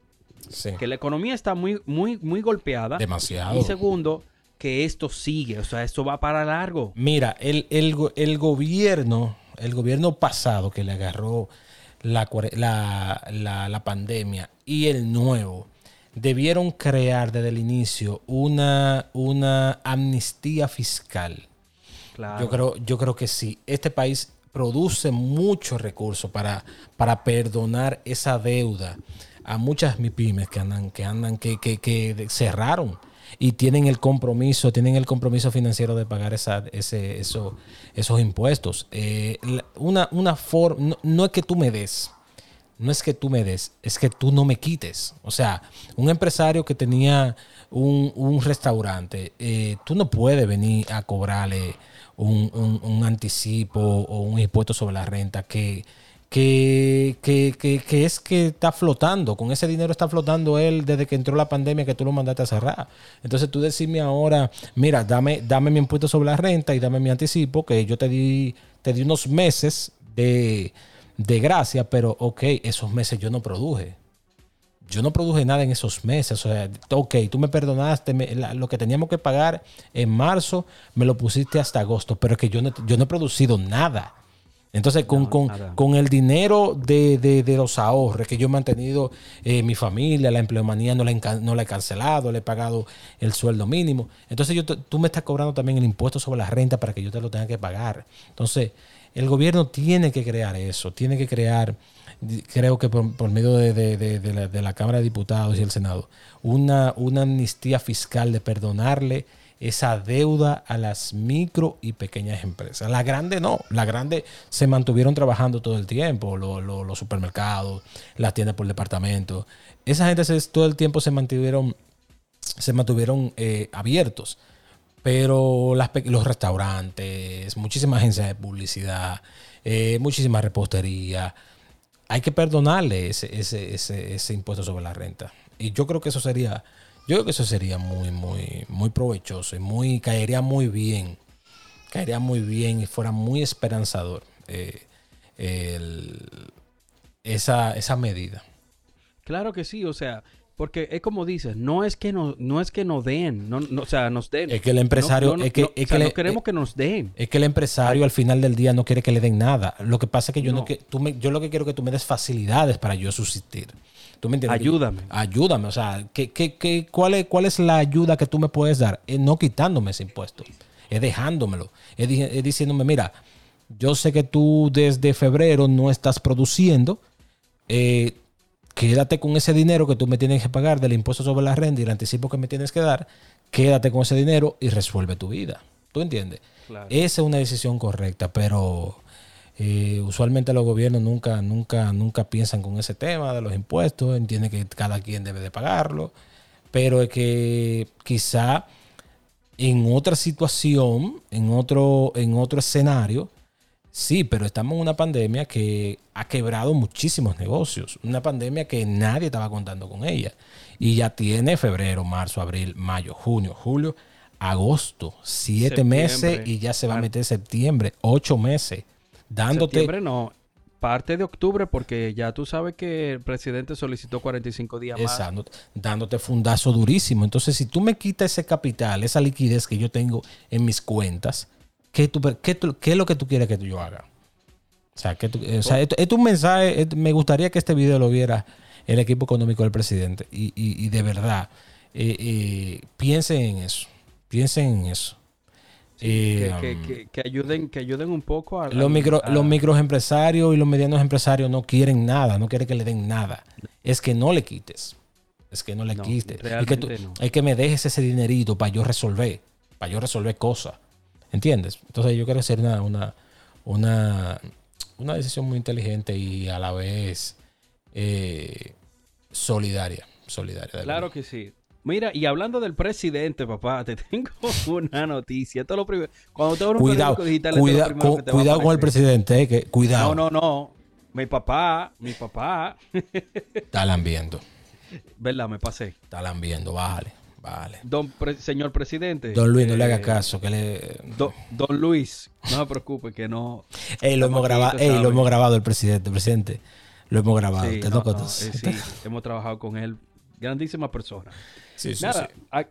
Speaker 2: sí.
Speaker 3: Que la economía está muy, muy, muy golpeada.
Speaker 2: Demasiado.
Speaker 3: Y segundo, que esto sigue, o sea, esto va para largo.
Speaker 2: Mira, el, el el gobierno, el gobierno pasado que le agarró la, la- la pandemia y el nuevo, debieron crear desde el inicio una, una amnistía fiscal.
Speaker 3: Claro.
Speaker 2: Yo creo, yo creo que sí. Este país produce muchos recursos para, para perdonar esa deuda a muchas MIPIMES que andan, que andan, que, que, que cerraron y tienen el compromiso, tienen el compromiso financiero de pagar esa, ese, eso, esos impuestos. Eh, una, una forma, no, no es que tú me des, no es que tú me des, es que tú no me quites. O sea, un empresario que tenía un, restaurante, eh, tú no puedes venir a cobrarle un, anticipo o un impuesto sobre la renta que, que- que es que está flotando. Con ese dinero está flotando él desde que entró la pandemia que tú lo mandaste a cerrar. Entonces tú decirme ahora, mira, dame, dame mi impuesto sobre la renta y dame mi anticipo, que yo te di, te di unos meses de, de gracia, pero ok, esos meses yo no produje. Yo no produje nada en esos meses. O sea, ok, tú me perdonaste me- la- lo que teníamos que pagar en marzo, me lo pusiste hasta agosto, pero es que yo no, yo no he producido nada. Entonces, con,
Speaker 3: No,
Speaker 2: con- con el dinero de, de- de los ahorros que yo he mantenido eh, mi familia, la empleomanía no la, no la he cancelado, le he pagado el sueldo mínimo. Entonces, yo tú me estás cobrando también el impuesto sobre la renta para que yo te lo tenga que pagar. Entonces, el gobierno tiene que crear eso, tiene que crear, creo que por, medio de, la, Cámara de Diputados y el Senado, una, una amnistía fiscal de perdonarle esa deuda a las micro y pequeñas empresas. La grande no, la grande se mantuvieron trabajando todo el tiempo, lo- lo- los supermercados, las tiendas por departamento. Esa gente todo el tiempo se mantuvieron, se mantuvieron eh, abiertos. Pero los restaurantes, muchísimas agencias de publicidad, eh, muchísima repostería, hay que perdonarle ese, ese, ese, ese impuesto sobre la renta. Y yo creo que eso sería, yo creo que eso sería muy, muy, muy provechoso y muy, caería muy bien. Caería muy bien y fuera muy esperanzador eh, esa, esa medida.
Speaker 3: Claro que sí, o sea, porque es como dices, no es que no, no es que nos den, no, no, o sea, nos den.
Speaker 2: Es que el empresario-
Speaker 3: No, no,
Speaker 2: es que-
Speaker 3: no,
Speaker 2: es
Speaker 3: o sea,
Speaker 2: que le-
Speaker 3: queremos
Speaker 2: eh,
Speaker 3: que nos den.
Speaker 2: Es que el empresario al final del día no quiere que le den nada. Lo que pasa es que yo no, que tú me, yo lo que quiero es que tú me des facilidades para yo subsistir. ¿Tú me entiendes?
Speaker 3: Ayúdame.
Speaker 2: Ayúdame. O sea, ¿qué, qué, qué- cuál, es, ¿cuál es la ayuda que tú me puedes dar? Es no quitándome ese impuesto. Es dejándomelo. Es, es diciéndome, mira, yo sé que tú desde febrero no estás produciendo. eh, quédate con ese dinero que tú me tienes que pagar del impuesto sobre la renta y el anticipo que me tienes que dar. Quédate con ese dinero y resuelve tu vida. ¿Tú entiendes?
Speaker 3: Claro.
Speaker 2: Esa es una decisión correcta, pero eh, usualmente los gobiernos nunca, nunca, nunca piensan con ese tema de los impuestos, entienden que cada quien debe de pagarlo, pero es que quizá en otra situación, en otro, en otro escenario, sí, pero estamos en una pandemia que ha quebrado muchísimos negocios, una pandemia que nadie estaba contando con ella, y ya tiene febrero, marzo, abril, mayo, junio, julio, agosto, siete
Speaker 3: Septiembre.
Speaker 2: meses y ya se va a meter septiembre, ocho meses, dándote...
Speaker 3: Septiembre no, parte de octubre, porque ya tú sabes que el presidente solicitó 45 días más.
Speaker 2: Exacto, dándote fundazo durísimo. Entonces, si tú me quitas ese capital, esa liquidez que yo tengo en mis cuentas, ¿qué, tú- qué tú- qué es lo que tú quieres que yo haga? O sea, que tú- o sea, esto, esto es un mensaje. me gustaría que este video lo viera el equipo económico del presidente. Y, y- y de verdad, eh, eh, piensen en eso. Piensen en eso. Eh,
Speaker 3: que-
Speaker 2: um,
Speaker 3: que- que ayuden, que ayuden un poco a...
Speaker 2: los, micro,
Speaker 3: a-
Speaker 2: los microempresarios y los medianos empresarios no quieren nada, no quieren que le den nada. Es que no le quites. Es que no le
Speaker 3: No,
Speaker 2: quites. Es que,
Speaker 3: realmente
Speaker 2: tú-
Speaker 3: no.
Speaker 2: es que me dejes ese dinerito para yo resolver, para yo resolver cosas. ¿Entiendes? Entonces yo quiero hacer una, una, una, una decisión muy inteligente y a la vez eh, solidaria. Solidaria.
Speaker 3: Claro que sí. Mira, y hablando del presidente, papá, te <laughs> tengo una noticia. Esto es lo primero. Cuando te
Speaker 2: Cuidado,
Speaker 3: digital, es
Speaker 2: cuida-
Speaker 3: que a
Speaker 2: cuidado con el presidente, eh, que, cuidado.
Speaker 3: No, no, no. Mi papá, mi papá,
Speaker 2: Está lambiendo. <laughs>
Speaker 3: ¿verdad? Me pasé.
Speaker 2: Está lambiendo. Bájale, bájale.
Speaker 3: Don pre- señor presidente.
Speaker 2: Don Luis, no le haga
Speaker 3: eh,
Speaker 2: caso. Que le...
Speaker 3: do- don Luis, no se preocupe que no.
Speaker 2: Ey, lo hemos grabado, ey, lo hemos grabado el presidente, presidente. Lo hemos grabado.
Speaker 3: Sí, no,
Speaker 2: no
Speaker 3: eh, sí, <laughs> hemos trabajado con él. Grandísima persona.
Speaker 2: Sí, sí,
Speaker 3: Nada, a-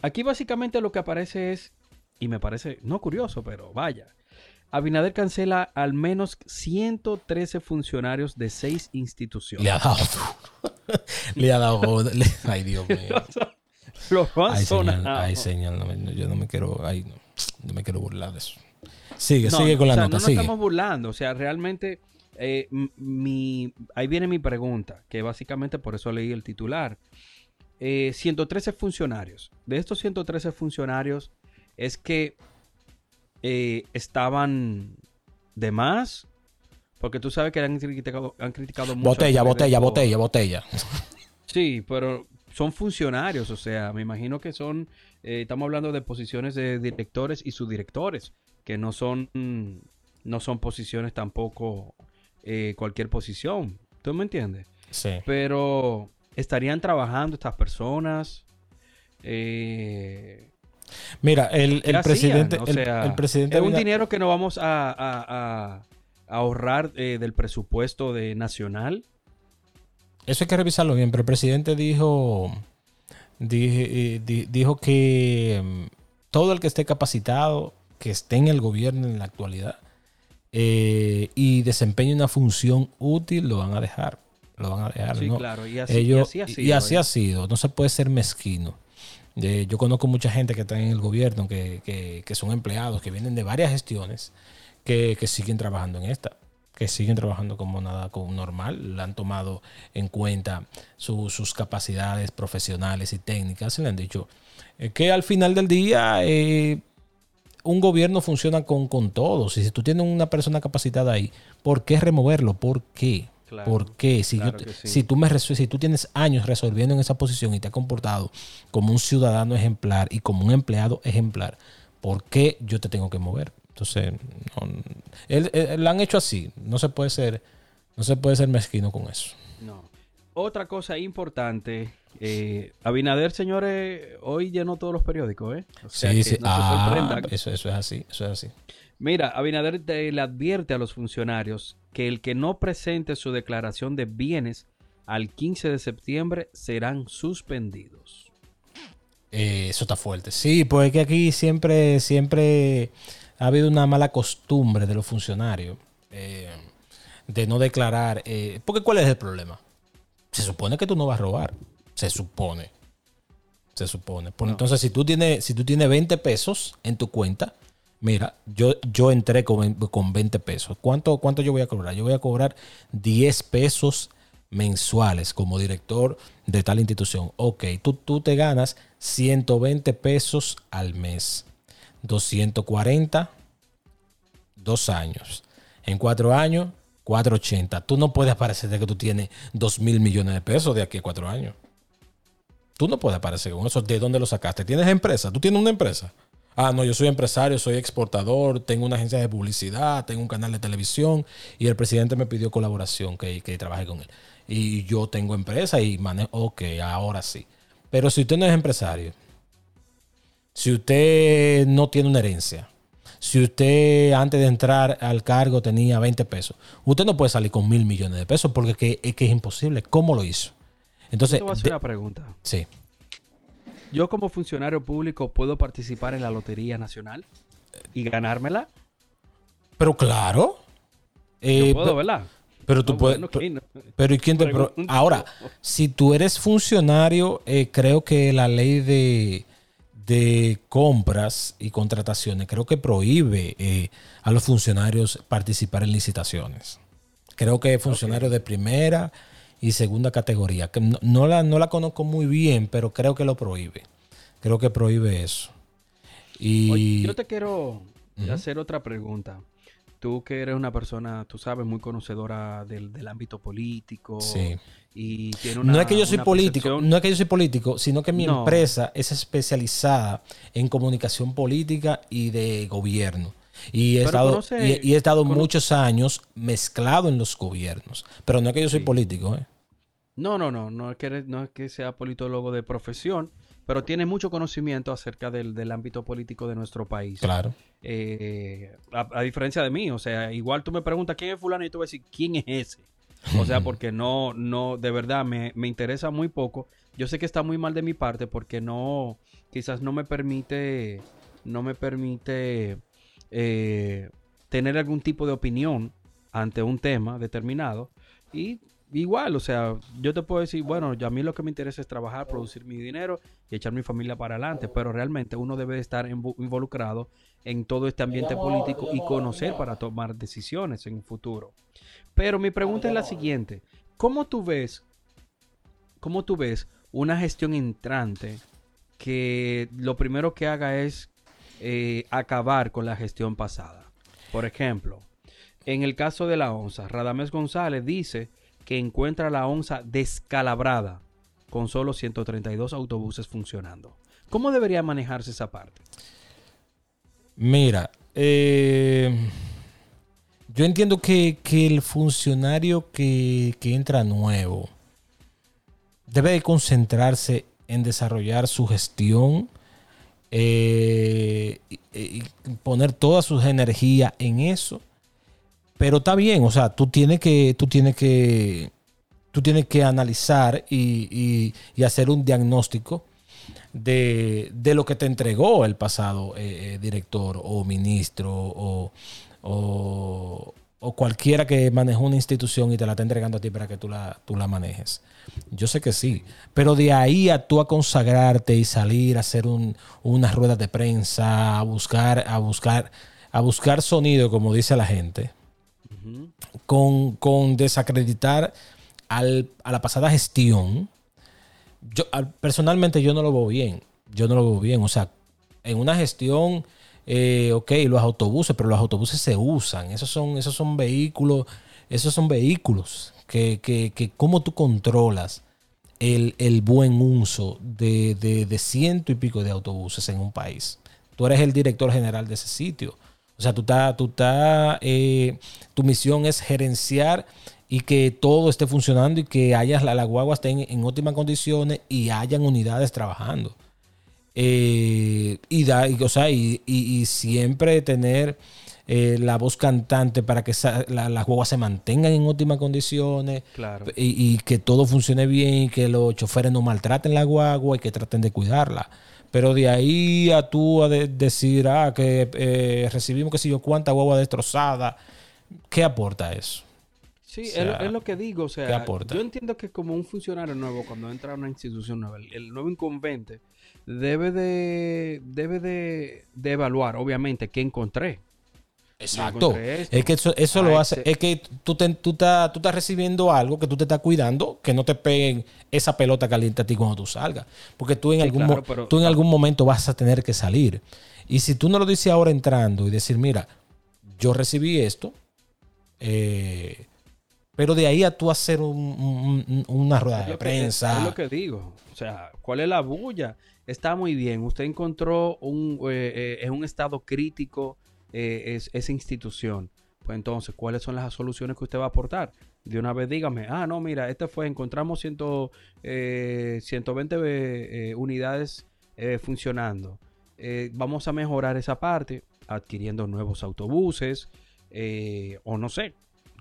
Speaker 3: aquí básicamente lo que aparece es, y me parece, no curioso, pero vaya, Abinader cancela al menos 113 funcionarios de seis instituciones.
Speaker 2: Le ha dado. <laughs> Le ha dado <laughs> Ay, Dios mío. <laughs>
Speaker 3: Lo han
Speaker 2: Ay, señor. Ay, señor. no no, yo no me quiero. Ay, no, no me quiero burlar de eso. Sigue,
Speaker 3: No,
Speaker 2: sigue con la
Speaker 3: o sea,
Speaker 2: nota.
Speaker 3: No
Speaker 2: sigue.
Speaker 3: estamos burlando, o sea, realmente, eh, mi, ahí viene mi pregunta, que básicamente por eso leí el titular. Eh, 113 funcionarios. De estos 113 funcionarios, es que eh, estaban de más, porque tú sabes que han criticado, han criticado mucho.
Speaker 2: Botella, botella, botella, botella.
Speaker 3: Sí, pero son funcionarios, o sea, me imagino que son, eh, estamos hablando de posiciones de directores y subdirectores, que no son, no son posiciones tampoco eh, cualquier posición. ¿Tú me entiendes?
Speaker 2: Sí.
Speaker 3: Pero estarían trabajando estas personas. Eh,
Speaker 2: Mira, el,
Speaker 3: ¿qué
Speaker 2: el presidente.
Speaker 3: O
Speaker 2: el,
Speaker 3: sea,
Speaker 2: el presidente.
Speaker 3: es un dinero que no vamos a, a- a- ahorrar del presupuesto de nacional.
Speaker 2: Eso hay que revisarlo bien, pero el presidente dijo, eh, di- dijo que mm, todo el que esté capacitado, que esté en el gobierno en la actualidad eh, y desempeñe una función útil, lo van a dejar. Lo van a dejar.
Speaker 3: Sí,
Speaker 2: ¿no?
Speaker 3: claro. Y así, y
Speaker 2: Ellos-
Speaker 3: así ha sido,
Speaker 2: y así
Speaker 3: ¿eh?
Speaker 2: ha sido. No se puede ser mezquino. Eh, yo conozco mucha gente que está en el gobierno, que, que- que son empleados, que vienen de varias gestiones, que, que siguen trabajando en esta, que siguen trabajando como nada como normal, han tomado en cuenta su- sus capacidades profesionales y técnicas, y le han dicho eh, que al final del día eh, un gobierno funciona con, con todos. Y si tú tienes una persona capacitada ahí, ¿por qué removerlo? ¿Por qué?
Speaker 3: Claro,
Speaker 2: ¿Por qué? Si,
Speaker 3: claro sí.
Speaker 2: tú me si tú tienes años resolviendo en esa posición y te has comportado como un ciudadano ejemplar y como un empleado ejemplar, ¿por qué yo te tengo que mover? Entonces, no, él, él- lo han hecho así. No se puede ser, no se puede ser mezquino con eso.
Speaker 3: No. Otra cosa importante, eh, Abinader, señores, hoy llenó todos los periódicos, ¿eh? O sea,
Speaker 2: sí,
Speaker 3: que
Speaker 2: sí.
Speaker 3: no
Speaker 2: Ah, eso, eso es así. Eso es así.
Speaker 3: Mira, Abinader te- le advierte a los funcionarios que el que no presente su declaración de bienes al 15 de septiembre serán suspendidos.
Speaker 2: Eh, eso está fuerte. Sí, pues es que aquí siempre, siempre ha habido una mala costumbre de los funcionarios eh, de no declarar. eh, porque ¿cuál es el problema? Se supone que tú no vas a robar. Se supone. Se supone. Pues
Speaker 3: No.
Speaker 2: Entonces, si tú, tienes, si tú tienes 20 pesos en tu cuenta, mira, yo, yo entré con, con 20 pesos. ¿Cuánto, ¿Cuánto yo voy a cobrar? Yo voy a cobrar 10 pesos mensuales como director de tal institución. Ok, tú, tú te ganas 120 pesos al mes. 240, dos años. En cuatro años, 480. Tú no puedes aparecer de que tú tienes 2 mil millones de pesos de aquí a cuatro años. Tú no puedes aparecer con eso. ¿De dónde lo sacaste? ¿Tienes empresa? ¿Tú tienes una empresa? Ah, no, yo soy empresario, soy exportador, tengo una agencia de publicidad, tengo un canal de televisión y el presidente me pidió colaboración, que, que trabaje con él. Y yo tengo empresa y manejo, ok, ahora sí. Pero si usted no es empresario, si usted no tiene una herencia, Si usted antes de entrar al cargo tenía 20 pesos, usted no puede salir con mil millones de pesos porque es que, es, que es imposible. ¿Cómo lo hizo? Entonces,
Speaker 3: Yo te voy a hacer una pregunta.
Speaker 2: sí.
Speaker 3: Yo como funcionario público puedo participar en la Lotería Nacional y ganármela.
Speaker 2: Pero claro. eh,
Speaker 3: Yo puedo, ¿verdad?
Speaker 2: pero tú puedes.
Speaker 3: bueno.
Speaker 2: Pero ¿y quién te. Ahora, si tú eres funcionario, eh, creo que la ley de, de compras y contrataciones creo que prohíbe eh, a los funcionarios participar en licitaciones. Creo que funcionarios de primera y segunda categoría. Que no, no la, no la conozco muy bien, pero creo que lo prohíbe. Creo que prohíbe eso. Y
Speaker 3: Oye, yo te quiero hacer otra pregunta. Tú que eres una persona, tú sabes, muy conocedora del, del ámbito político.
Speaker 2: Sí.
Speaker 3: Y tiene una,
Speaker 2: no es que yo soy político,
Speaker 3: percepción-
Speaker 2: no es que yo soy político, sino que mi
Speaker 3: No.
Speaker 2: empresa es especializada en comunicación política y de gobierno. Y he
Speaker 3: Pero
Speaker 2: estado,
Speaker 3: conoce-
Speaker 2: y, y he estado muchos años mezclado en los gobiernos. Pero no es que yo soy
Speaker 3: Sí.
Speaker 2: político, ¿eh?
Speaker 3: No, no, no, no es que, no es que sea politólogo de profesión, pero tiene mucho conocimiento acerca del, del ámbito político de nuestro país.
Speaker 2: Claro.
Speaker 3: Eh, a, a diferencia de mí, o sea, igual tú me preguntas quién es fulano y te voy a decir quién es ese. O sea, porque no, no, de verdad me, me interesa muy poco. Yo sé que está muy mal de mi parte porque no, quizás no me permite, no me permite eh, tener algún tipo de opinión ante un tema determinado. Y igual, o sea, yo te puedo decir, bueno, ya a mí lo que me interesa es trabajar, producir mi dinero y echar mi familia para adelante, pero realmente uno debe de estar invo- involucrado en todo este ambiente político y conocer para tomar decisiones en un futuro. Pero mi pregunta es la siguiente, ¿cómo tú ves, cómo tú ves una gestión entrante que lo primero que haga es eh, acabar con la gestión pasada? Por ejemplo, en el caso de la onza, Radamés González dice que encuentra la onza descalabrada con solo 132 autobuses funcionando. ¿Cómo debería manejarse esa parte?
Speaker 2: Mira, eh, yo entiendo que, que el funcionario que, que entra nuevo debe de concentrarse en desarrollar su gestión eh, y, poner toda su energía en eso. Pero está bien, o sea, tú tienes que, tú tienes que, tú tienes que analizar y, y- y hacer un diagnóstico de, de lo que te entregó el pasado eh, eh, director o ministro o, o- o cualquiera que manejó una institución y te la está entregando a ti para que tú la, tú la manejes. Yo sé que sí, pero de ahí a tú a consagrarte y salir a hacer un, unas ruedas de prensa, a buscar, a buscar, a buscar sonido, como dice la gente, con, con desacreditar al- a la pasada gestión, yo al- personalmente yo no lo veo bien. Yo no lo veo bien. O sea, en una gestión, eh, ok, los autobuses, pero los autobuses se usan. Esos son, esos son vehículos, esos son vehículos que, que, que cómo tú controlas el, el buen uso de, de, de ciento y pico de autobuses en un país. Tú eres el director general de ese sitio. O sea, tú estás, tú estás, eh, tu misión es gerenciar y que todo esté funcionando y que haya, la, la guagua esté en óptimas condiciones y hayan unidades trabajando. Eh, y, da, y, o sea, y, y- y siempre tener eh, la voz cantante para que la- las guaguas se mantengan en óptimas condiciones
Speaker 3: Claro.
Speaker 2: y, que todo funcione bien y que los choferes no maltraten la guagua y que traten de cuidarla. Pero de ahí a tú a de- decir ah, que eh, recibimos que si yo cuánta guagua destrozada, ¿qué aporta eso?
Speaker 3: Sí,
Speaker 2: O
Speaker 3: es, lo, es lo que digo. O sea,
Speaker 2: ¿qué aporta?
Speaker 3: yo entiendo que como un funcionario nuevo, cuando entra a una institución nueva, el, el nuevo incumbente debe de debe de, de evaluar, obviamente, qué encontré.
Speaker 2: Exacto. Es que eso, eso lo
Speaker 3: Ah,
Speaker 2: hace,
Speaker 3: ese-
Speaker 2: es que tú, te- tú, estás, tú estás recibiendo algo que tú te estás cuidando, que no te peguen esa pelota caliente a ti cuando tú salgas. Porque tú en,
Speaker 3: Sí,
Speaker 2: algún,
Speaker 3: claro,
Speaker 2: mo-
Speaker 3: pero-
Speaker 2: tú en algún momento vas a tener que salir. Y si tú no lo dices ahora entrando y decir, mira, yo recibí esto, eh, pero de ahí a tú hacer un- un- un- una rueda de
Speaker 3: que-
Speaker 2: prensa.
Speaker 3: Es lo que digo. O sea, ¿cuál es la bulla? Está muy bien. Usted encontró un, eh, eh, en un estado crítico eh, es- esa institución. Pues entonces, ¿cuáles son las soluciones que usted va a aportar? De una vez dígame, ah, no, mira, este fue, encontramos ciento, eh, 120 eh, unidades eh, funcionando. Eh, vamos a mejorar esa parte. adquiriendo nuevos autobuses eh, o no sé,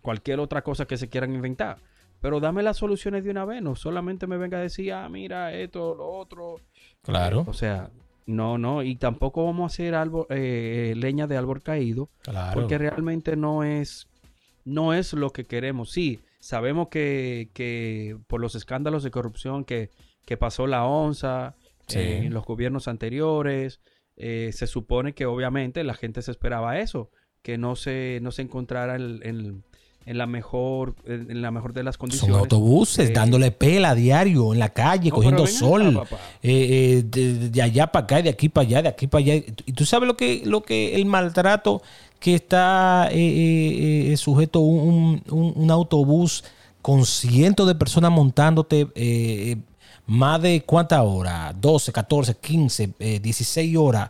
Speaker 3: cualquier otra cosa que se quieran inventar. Pero dame las soluciones de una vez, no solamente me venga a decir, ah, mira, esto, lo otro.
Speaker 2: Claro.
Speaker 3: O sea, no, no, y tampoco vamos a hacer algo, eh, leña de árbol caído,
Speaker 2: Claro.
Speaker 3: porque realmente no es, no es lo que queremos. Sí, sabemos que, que por los escándalos de corrupción que, que pasó la ONSA
Speaker 2: Sí.
Speaker 3: eh, en los gobiernos anteriores, eh, se supone que obviamente la gente se esperaba eso, que no se, no se encontrara en, en- en la mejor, en, la mejor de las
Speaker 2: Son
Speaker 3: condiciones.
Speaker 2: autobuses
Speaker 3: Eh,
Speaker 2: dándole pela a diario en la calle,
Speaker 3: No,
Speaker 2: cogiendo sol.
Speaker 3: acá,
Speaker 2: eh, eh, de, de allá para acá, de aquí para allá, de aquí para allá. Y tú sabes lo que, lo que el maltrato que está sujeto un, un- un autobús con cientos de personas montándote más de cuántas horas, 12, 14, 15, eh, 16 horas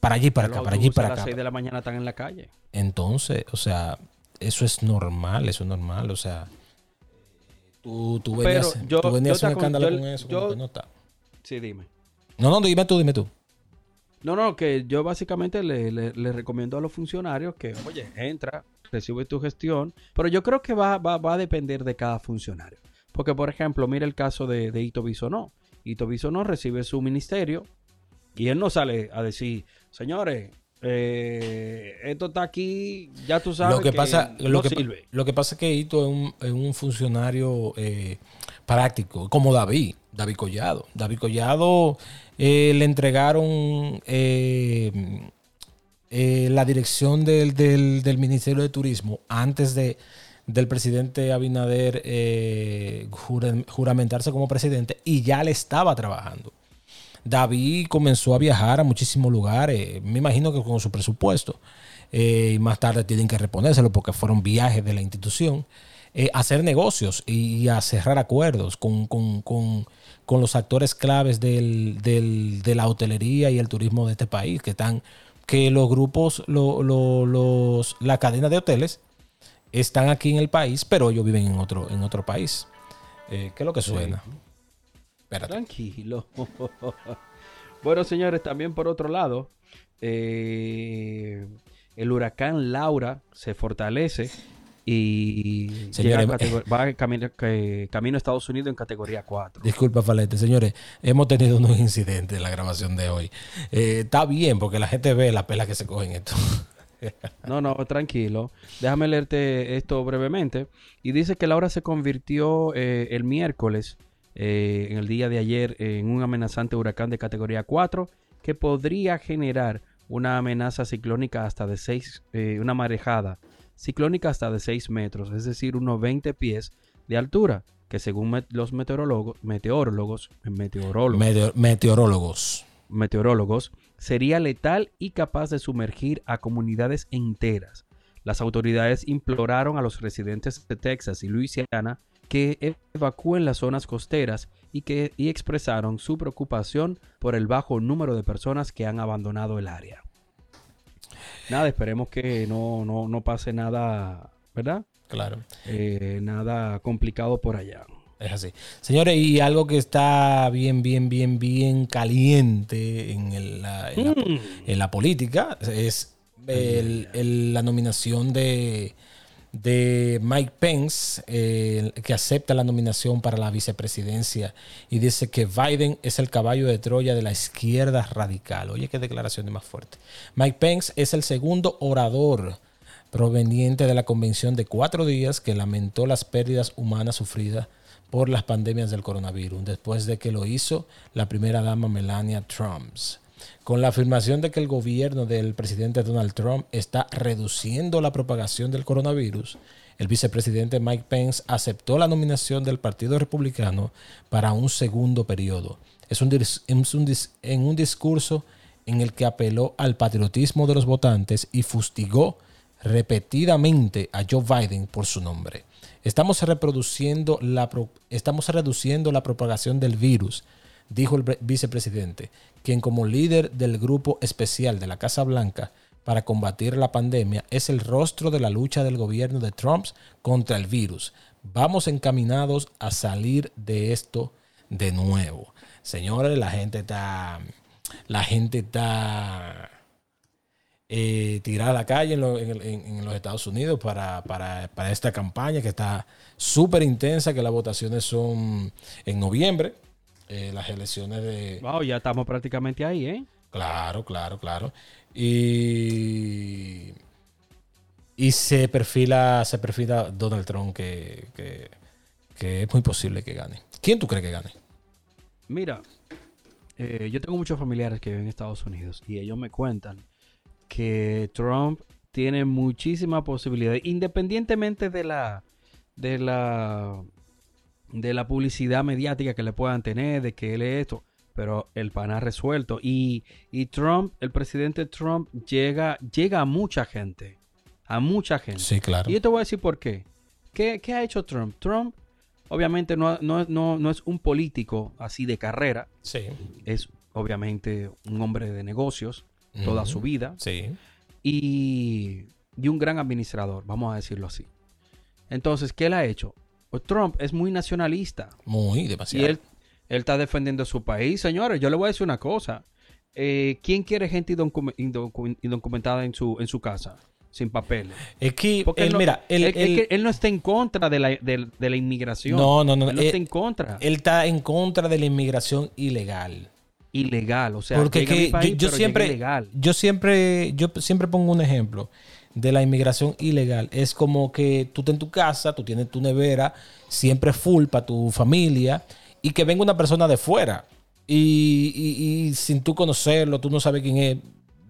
Speaker 2: para allí, para acá, para allí, para
Speaker 3: a las
Speaker 2: acá.
Speaker 3: 6 de la mañana están en la calle.
Speaker 2: Entonces, o sea, eso es normal, eso es normal, o sea, tú, tú venías,
Speaker 3: yo-
Speaker 2: tú venías
Speaker 3: yo
Speaker 2: un escándalo
Speaker 3: yo-
Speaker 2: con eso,
Speaker 3: yo-
Speaker 2: como que no está.
Speaker 3: Sí, dime.
Speaker 2: No, no, dime tú, dime tú.
Speaker 3: No, no, que yo básicamente le, le- le recomiendo a los funcionarios que, oye, entra, recibe tu gestión, pero yo creo que va, va, va a depender de cada funcionario. Porque, por ejemplo, mira el caso de, de Ito Bisonó. Ito Bisonó recibe su ministerio y él no sale a decir, señores, eh, esto está aquí, ya tú sabes
Speaker 2: Lo que, pasa,
Speaker 3: no
Speaker 2: lo, que,
Speaker 3: sirve.
Speaker 2: lo que pasa es que Hito es un, es un funcionario eh, práctico, como David, David Collado. David Collado eh, le entregaron eh, eh, la dirección del, del- del Ministerio de Turismo antes de del presidente Abinader eh, jura- juramentarse como presidente y ya le estaba trabajando. David comenzó a viajar a muchísimos lugares, me imagino que con su presupuesto, eh, y más tarde tienen que reponérselo porque fueron viajes de la institución, eh, hacer negocios y a cerrar acuerdos con, con- con- con los actores claves del- del- de la hotelería y el turismo de este país, que están, que los grupos, lo- lo- los, la cadena de hoteles están aquí en el país, pero ellos viven en otro, en otro país. Eh, ¿Qué es lo que suena? Espérate.
Speaker 3: Tranquilo. <laughs> bueno, señores, también por otro lado, eh, el huracán Laura se fortalece y a categor- va camino, que- camino a Estados Unidos en categoría 4.
Speaker 2: Disculpa, Falete. Señores, hemos tenido unos incidentes en la grabación de hoy. Eh, está bien, porque la gente ve la pela que se cogen esto. <laughs>
Speaker 3: No, no, tranquilo. Déjame leerte esto brevemente. Y dice que Laura se convirtió eh, el miércoles, eh, en el día de ayer, en un amenazante huracán de categoría 4 que podría generar una amenaza ciclónica hasta de 6, una marejada ciclónica hasta de 6 metros, es decir, unos 20 pies de altura, que según met- los meteorólogos, meteorólogos, meteorólogos,
Speaker 2: Meteo- meteorólogos.
Speaker 3: meteorólogos, sería letal y capaz de sumergir a comunidades enteras. Las autoridades imploraron a los residentes de Texas y Luisiana que evacúen las zonas costeras y que y expresaron su preocupación por el bajo número de personas que han abandonado el área. Nada, esperemos que no, no, no pase nada, ¿verdad?
Speaker 2: Claro.
Speaker 3: Eh, nada complicado por allá.
Speaker 2: Es así. Señores, y algo que está bien, bien, bien, bien caliente en, el- la, en la
Speaker 3: Mm.
Speaker 2: en la política es el- el- la nominación de, de Mike Pence, eh, que acepta la nominación para la vicepresidencia y dice que Biden es el caballo de Troya de la izquierda radical. Oye, qué declaración más fuerte. Mike Pence es el segundo orador proveniente de la convención de cuatro días que lamentó las pérdidas humanas sufridas por las pandemias del coronavirus, después de que lo hizo la primera dama Melania Trump. Con la afirmación de que el gobierno del presidente Donald Trump está reduciendo la propagación del coronavirus, el vicepresidente Mike Pence aceptó la nominación del Partido Republicano para un segundo periodo. Es en un discurso en el que apeló al patriotismo de los votantes y fustigó repetidamente a Joe Biden por su nombre. Estamos reproduciendo la estamos reduciendo la propagación del virus, dijo el pre- vicepresidente, quien como líder del grupo especial de la Casa Blanca para combatir la pandemia es el rostro de la lucha del gobierno de Trump contra el virus. Vamos encaminados a salir de esto de nuevo. Señores, la gente está la gente está eh, tirar a la calle en los Estados Unidos para, para- para esta campaña que está súper intensa, que las votaciones son en noviembre, eh, las elecciones de...
Speaker 3: Wow, ya estamos prácticamente ahí, ¿eh?
Speaker 2: Claro, claro, claro. Y, y se perfila, se perfila Donald Trump que, que, que es muy posible que gane. ¿Quién tú crees que gane?
Speaker 3: Mira, eh, yo tengo muchos familiares que viven en Estados Unidos y ellos me cuentan que Trump tiene muchísima posibilidad, independientemente de la, de la, de la publicidad mediática que le puedan tener, de que él es esto, pero el pan ha resuelto y, y Trump, el presidente Trump llega, llega a mucha gente, a mucha gente.
Speaker 2: Sí, claro.
Speaker 3: Y yo te voy a decir por qué. ¿Qué, qué ha hecho Trump? Trump, obviamente, no, no, no, no es un político así de carrera.
Speaker 2: Sí.
Speaker 3: Es, obviamente, un hombre de negocios toda su vida.
Speaker 2: Sí.
Speaker 3: Y, y un gran administrador, vamos a decirlo así. Entonces, ¿qué él ha hecho? Pues Trump es muy nacionalista.
Speaker 2: Muy
Speaker 3: Y
Speaker 2: demasiado.
Speaker 3: él, él está defendiendo su país. Señores, yo le voy a decir una cosa. Eh, ¿Quién quiere gente indocu- indocu- indocumentada en su, en su casa? Sin papeles.
Speaker 2: es que,
Speaker 3: Porque
Speaker 2: él,
Speaker 3: él, no,
Speaker 2: mira, él,
Speaker 3: él- es
Speaker 2: él-
Speaker 3: que él no está en contra de la, de, de la inmigración.
Speaker 2: No, no, no,
Speaker 3: Él no
Speaker 2: eh,
Speaker 3: está en contra.
Speaker 2: él está en contra de la inmigración ilegal.
Speaker 3: ilegal. O sea,
Speaker 2: Porque
Speaker 3: llega a mi
Speaker 2: que
Speaker 3: país,
Speaker 2: yo, siempre,
Speaker 3: ilegal.
Speaker 2: yo siempre, yo siempre pongo un ejemplo de la inmigración ilegal. Es como que tú estás en tu casa, tú tienes tu nevera, siempre full para tu familia, y que venga una persona de fuera. Y, y- sin tú conocerlo, tú no sabes quién es,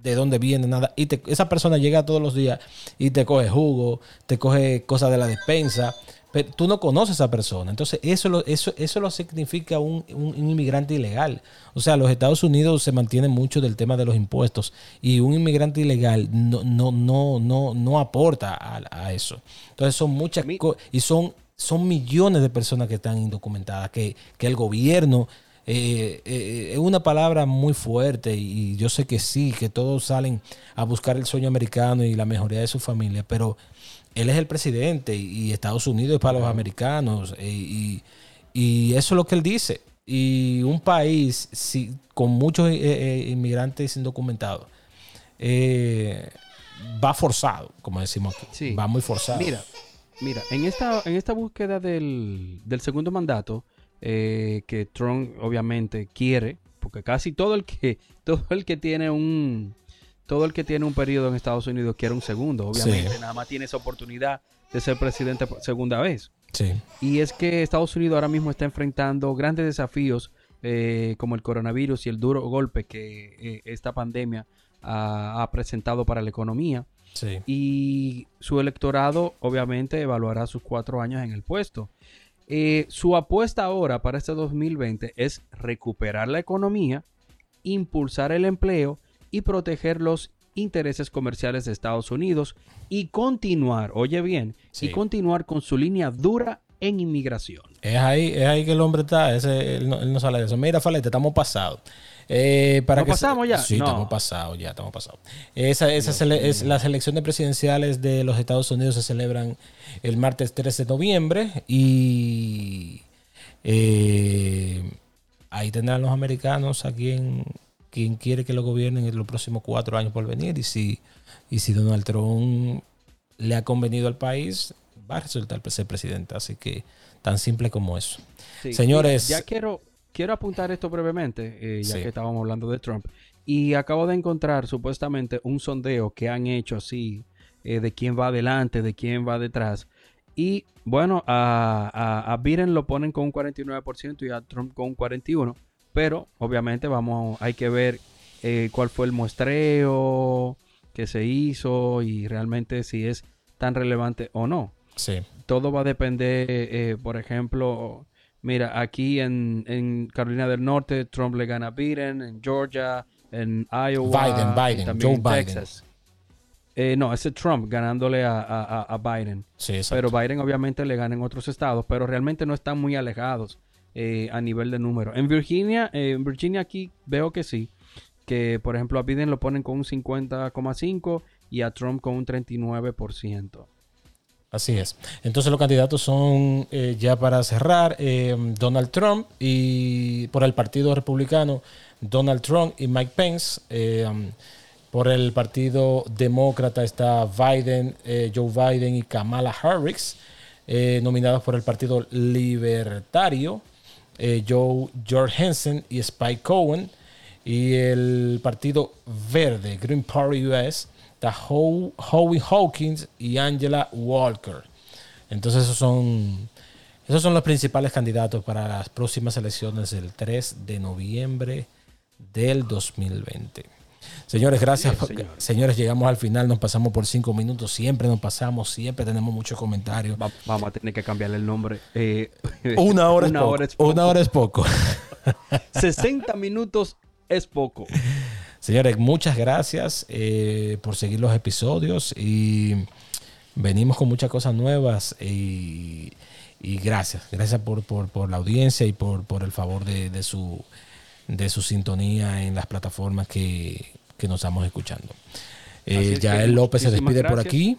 Speaker 2: de dónde viene, nada. Y te- esa persona llega todos los días y te coge jugo, te coge cosas de la despensa. Pero tú no conoces a esa persona. Entonces, eso lo, eso, eso lo significa un, un- un inmigrante ilegal. O sea, los Estados Unidos se mantienen mucho del tema de los impuestos. Y un inmigrante ilegal no, no, no, no, no aporta a, a eso. Entonces, son muchas cosas. Y son, son millones de personas que están indocumentadas. Que, que el gobierno. eh, eh, es una palabra muy fuerte y yo sé que sí, que todos salen a buscar el sueño americano y la mejoría de su familia, pero él es el presidente y Estados Unidos es para los americanos eh, y, y eso es lo que él dice. Y un país si, con muchos eh, eh, inmigrantes indocumentados eh, va forzado, como decimos aquí.
Speaker 3: Sí.
Speaker 2: Va muy forzado.
Speaker 3: Mira, mira, en esta, en esta búsqueda del, del segundo mandato, eh, que Trump obviamente quiere, porque casi todo el que, <laughs> todo el que tiene un todo el que tiene un periodo en Estados Unidos quiere un segundo, obviamente,
Speaker 2: Sí.
Speaker 3: nada más tiene esa oportunidad de ser presidente por segunda vez.
Speaker 2: Sí.
Speaker 3: Y es que Estados Unidos ahora mismo está enfrentando grandes desafíos eh, como el coronavirus y el duro golpe que eh, esta pandemia ha- ha presentado para la economía
Speaker 2: Sí.
Speaker 3: y su electorado obviamente evaluará sus cuatro años en el puesto. Eh, su apuesta ahora para este 2020 es recuperar la economía, impulsar el empleo y proteger los intereses comerciales de Estados Unidos y continuar, oye bien,
Speaker 2: Sí.
Speaker 3: y continuar con su línea dura en inmigración.
Speaker 2: Es ahí, es ahí que el hombre está. Ese, él, no, él no sale de eso. Mira, Falete, estamos pasados. Eh, para
Speaker 3: ¿Nos
Speaker 2: que se-
Speaker 3: pasamos ya?
Speaker 2: Sí,
Speaker 3: No.
Speaker 2: estamos pasados, ya estamos pasados. Esa, esa es, las elecciones presidenciales de los Estados Unidos se celebran el martes 13 de noviembre y eh, ahí tendrán los americanos a quien, quien quiere que lo gobiernen en los próximos cuatro años por venir y si, y si Donald Trump le ha convenido al país, va a resultar ser presidente. Así que tan simple como eso.
Speaker 3: Sí,
Speaker 2: Señores.
Speaker 3: ya quiero, quiero apuntar esto brevemente, eh, ya
Speaker 2: Sí.
Speaker 3: que estábamos hablando de Trump. Y acabo de encontrar supuestamente un sondeo que han hecho así eh, de quién va adelante, de quién va detrás. Y bueno, a, a, a Biden lo ponen con un 49% y a Trump con un 41%. Pero obviamente vamos, hay que ver eh, cuál fue el muestreo que se hizo y realmente si es tan relevante o no
Speaker 2: Sí.
Speaker 3: todo va a depender, eh, por ejemplo, mira, aquí en, en Carolina del Norte, Trump le gana a Biden, en Georgia, en Iowa,
Speaker 2: Biden, Biden,
Speaker 3: también
Speaker 2: Joe
Speaker 3: en
Speaker 2: Biden.
Speaker 3: Texas. Eh, no, ese es Trump ganándole a, a- a- a Biden.
Speaker 2: Sí, exacto.
Speaker 3: Pero Biden obviamente le gana en otros estados, pero realmente no están muy alejados eh, a nivel de número. En Virginia, eh, en Virginia aquí veo que sí, que por ejemplo a Biden lo ponen con un 50,5 y a Trump con un 39%.
Speaker 2: Así es. Entonces los candidatos son, eh, ya para cerrar, Donald Trump y por el Partido Republicano, Donald Trump y Mike Pence. Por el Partido Demócrata está Biden, Joe Biden y Kamala Harris. Nominados por el Partido Libertario, eh, Joe George Hansen y Spike Cohen. Y el Partido Verde, Green Party US, está Howie Hawkins y Angela Walker. Entonces esos son, esos son los principales candidatos para las próximas elecciones del 3 de noviembre del 2020. Señores, gracias. Señores, llegamos al final, nos pasamos por cinco minutos, siempre nos pasamos, siempre tenemos muchos comentarios.
Speaker 3: vamos a tener que cambiarle el nombre. Eh,
Speaker 2: una, <laughs> hora, una, hora es poco. una hora es poco. <laughs>
Speaker 3: 60 minutos es poco.
Speaker 2: Señores, muchas gracias eh, por seguir los episodios y venimos con muchas cosas nuevas y, gracias, gracias por, la audiencia y por, el favor de, su, de su sintonía en las plataformas que, nos estamos escuchando. Eh, ya el López se despide por aquí.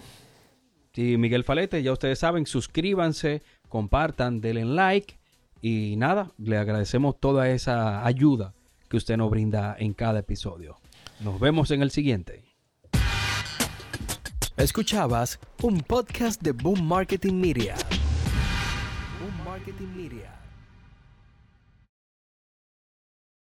Speaker 3: Sí, Miguel Falete, ya ustedes saben, suscríbanse, compartan, denle like y nada, le agradecemos toda esa ayuda que usted nos brinda en cada episodio. Nos vemos en el siguiente.
Speaker 1: Escuchabas un podcast de Boom Marketing Media. Boom Marketing Media.